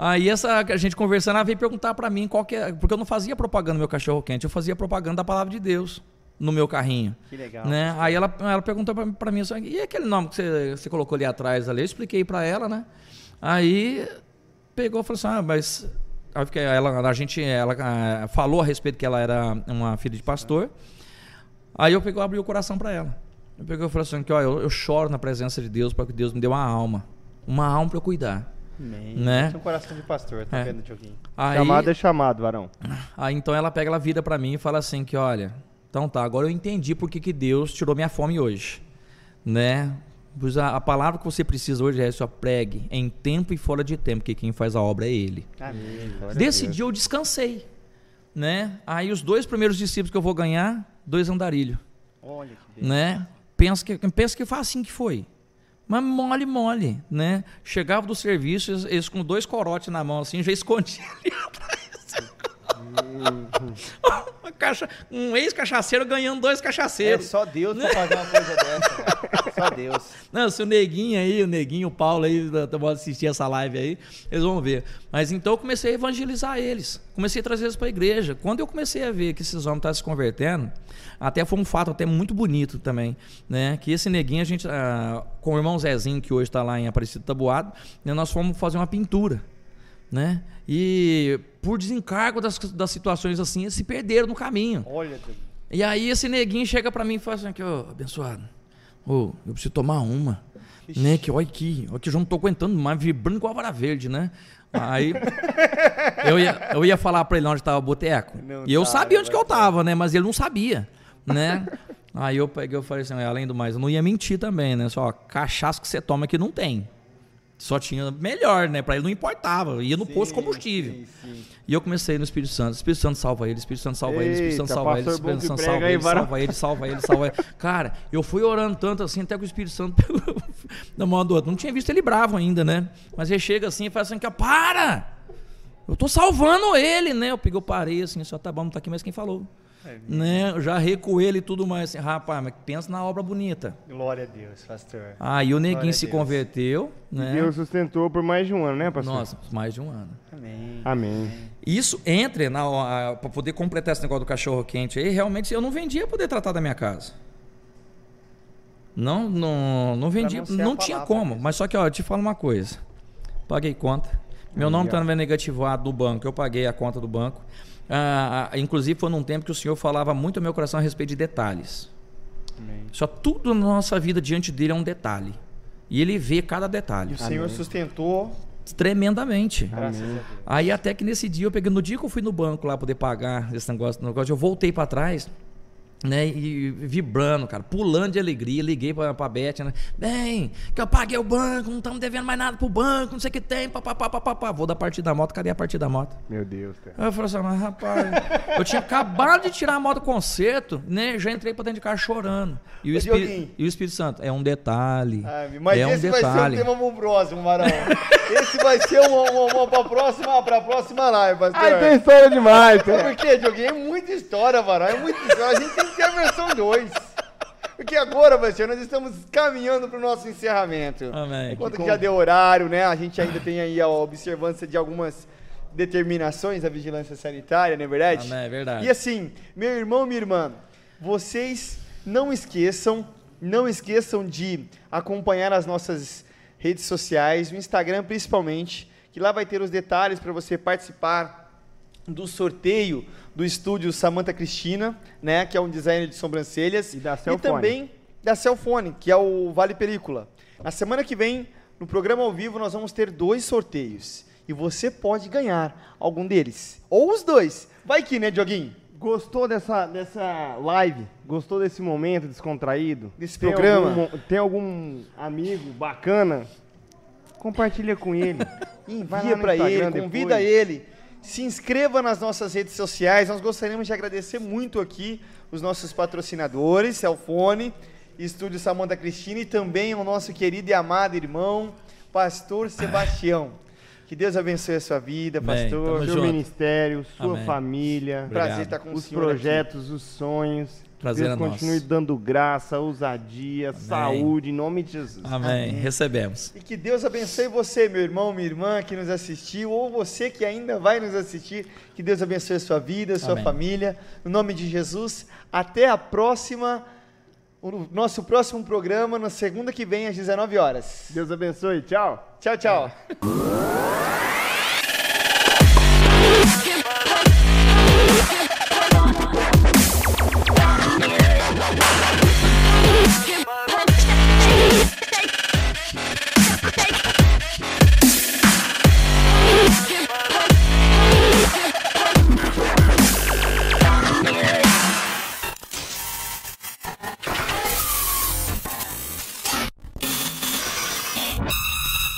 Aí essa a gente conversando, ela veio perguntar pra mim qual que é, porque eu não fazia propaganda no meu cachorro quente, eu fazia propaganda da palavra de Deus no meu carrinho. Que legal. Né? Aí ela, ela perguntou pra mim, e aquele nome que você, você colocou ali atrás ali? Eu expliquei pra ela, né? Aí pegou e falou assim, ah, mas aí ela, a gente, ela falou a respeito que ela era uma filha de pastor. Aí eu peguei, abri o coração pra ela. Eu peguei e falei assim, que, ó, eu, eu choro na presença de Deus para que Deus me dê uma alma, uma alma pra eu cuidar. Amém. Né? Tem um coração de pastor, tá É. vendo, Dioguinho? Aí, Chamado é chamado, varão. Aí então ela pega, ela vira pra mim e fala assim que, olha, então tá, agora eu entendi por que, que Deus tirou minha fome hoje, né? Pois a, a palavra que você precisa hoje é só pregue em tempo e fora de tempo, que quem faz a obra é Ele. Amém. Desse dia eu descansei, né? Aí os dois primeiros discípulos que eu vou ganhar, dois andarilhos, Olha que beleza. né? Pensa que, pensa que foi assim que foi. Mas mole, mole, né? Chegava do serviço, eles, eles com dois corotes na mão, assim, já escondiam ali atrás. Uma caixa, um ex-cachaceiro ganhando dois É cachaceiros. só Deus pra fazer uma coisa dessa, cara. Só Deus. Não, se o Neguinho aí, o Neguinho, o Paulo aí, vão assistir essa live aí, eles vão ver. Mas então eu comecei a evangelizar eles. Comecei a trazer eles para a igreja. Quando eu comecei a ver que esses homens estavam se convertendo, até foi um fato até muito bonito também, né? Que esse Neguinho, a gente, ah, com o irmão Zezinho, que hoje está lá em Aparecido Tabuado, né, nós fomos fazer uma pintura. Né? E por desencargo das, das situações assim, eles se perderam no caminho. Olha, Deus. E aí esse neguinho chega pra mim e fala assim, aqui, ó, abençoado, ô, eu preciso tomar uma. Né, que olha aqui, olha que eu já não tô aguentando mais, vibrando igual a vara verde, né? Aí eu ia, eu ia falar pra ele onde tava o boteco. Não E eu tá, sabia né, onde que eu tava, né? Mas ele não sabia, né? Aí eu peguei e falei assim, além do mais, eu não ia mentir também, né? Só, cachaça que você toma aqui não tem. Só tinha melhor, né? Pra ele não importava. Ia no posto de combustível. Sim, sim. E eu comecei no Espírito Santo. Espírito Santo salva ele, Espírito Santo salva ele, Espírito Santo salva ele, Espírito Santo salva ele, salva ele, salva ele, salva ele. Cara, eu fui orando tanto assim, até que o Espírito Santo pegou na mão do outro. Não tinha visto ele bravo ainda, né? Mas ele chega assim e fala assim, para! Eu tô salvando ele, né? Eu peguei, eu parei assim, só tá bom, não tá aqui mais quem falou. né? Eu já recuei ele e tudo mais assim, rapaz, mas pensa na obra bonita. Glória a Deus, pastor. Aí o Glória neguinho a se converteu, né? Deus sustentou por mais de um ano, né, pastor? Nossa, mais de um ano. Amém. Amém. Isso entre na para poder completar esse negócio do cachorro quente aí, realmente eu não vendia poder tratar da minha casa. Não, não, não vendia, não não, tinha como. mesmo. Mas só que, ó, eu te falo uma coisa. Paguei conta. Meu nome está negativado do banco. Eu paguei a conta do banco. Ah, ah, inclusive foi num tempo que o senhor falava muito ao meu coração a respeito de detalhes. Amém. Só tudo na nossa vida diante dele é um detalhe. E ele vê cada E detalhe. o Senhor sustentou, Tremendamente. graças a Deus. Aí até que nesse dia eu peguei, no dia que eu fui no banco lá poder pagar esse negócio, negócio eu voltei pra trás, né, e vibrando, cara, pulando de alegria, liguei pra, pra Beth, né, bem, que eu paguei o banco, não estamos devendo mais nada pro banco, não sei o que tem, papapá, papapá, vou da partida da moto, cadê a partida da moto? Meu Deus, cara. Aí eu falei assim, mas rapaz, eu tinha acabado de tirar a moto do concerto, né, já entrei pra dentro de casa chorando. E o, Espí- e o Espírito Santo, é um detalhe, Ah, mas é um esse vai ser detalhe. um tema pro próximo, Marão. esse vai ser uma, uma, uma pra, próxima, pra próxima live, pastor. Ai, tem história demais, Sabe cara. por quê, Dioguinho? É muita história, Varão. É muita história. A gente tem que ter a versão 2. Porque agora, pastor, nós estamos caminhando para o nosso encerramento. Amém. Enquanto que já deu horário, né? A gente ainda tem aí a observância de algumas determinações da vigilância sanitária, não é verdade? Amém, é verdade. E assim, meu irmão, minha irmã, vocês não esqueçam, não esqueçam de acompanhar as nossas redes sociais, o Instagram principalmente, que lá vai ter os detalhes para você participar do sorteio do estúdio Samantha Cristina, né, que é um designer de sobrancelhas E da e também da Celfone, que é o Vale Película. Na semana que vem, no programa ao vivo, nós vamos ter dois sorteios. E você pode ganhar algum deles. Ou os dois. Vai que, né, Dioguinho? Gostou dessa, dessa live? Gostou desse momento descontraído? Desse Tem programa? algum tem algum amigo bacana? Compartilha com ele. Envia para ele, convida ele. Se inscreva nas nossas redes sociais. Nós gostaríamos de agradecer muito aqui os nossos patrocinadores, Celfone, Estúdio Samanta Cristina e também ao nosso querido e amado irmão, Pastor Sebastião. Que Deus abençoe a sua vida, pastor. tamo Seu junto. ministério, sua Amém. família, Prazer Obrigado. estar com os projetos, os sonhos. Prazer Deus é nosso. continue dando graça, ousadia, saúde, em nome de Jesus. Amém. Recebemos. E que Deus abençoe você, meu irmão, minha irmã que nos assistiu, ou você que ainda vai nos assistir. Que Deus abençoe a sua vida, a sua Amém. família. No nome de Jesus, até a próxima, o nosso próximo programa na segunda que vem às 19 horas. Deus abençoe. Tchau. Tchau, tchau. É.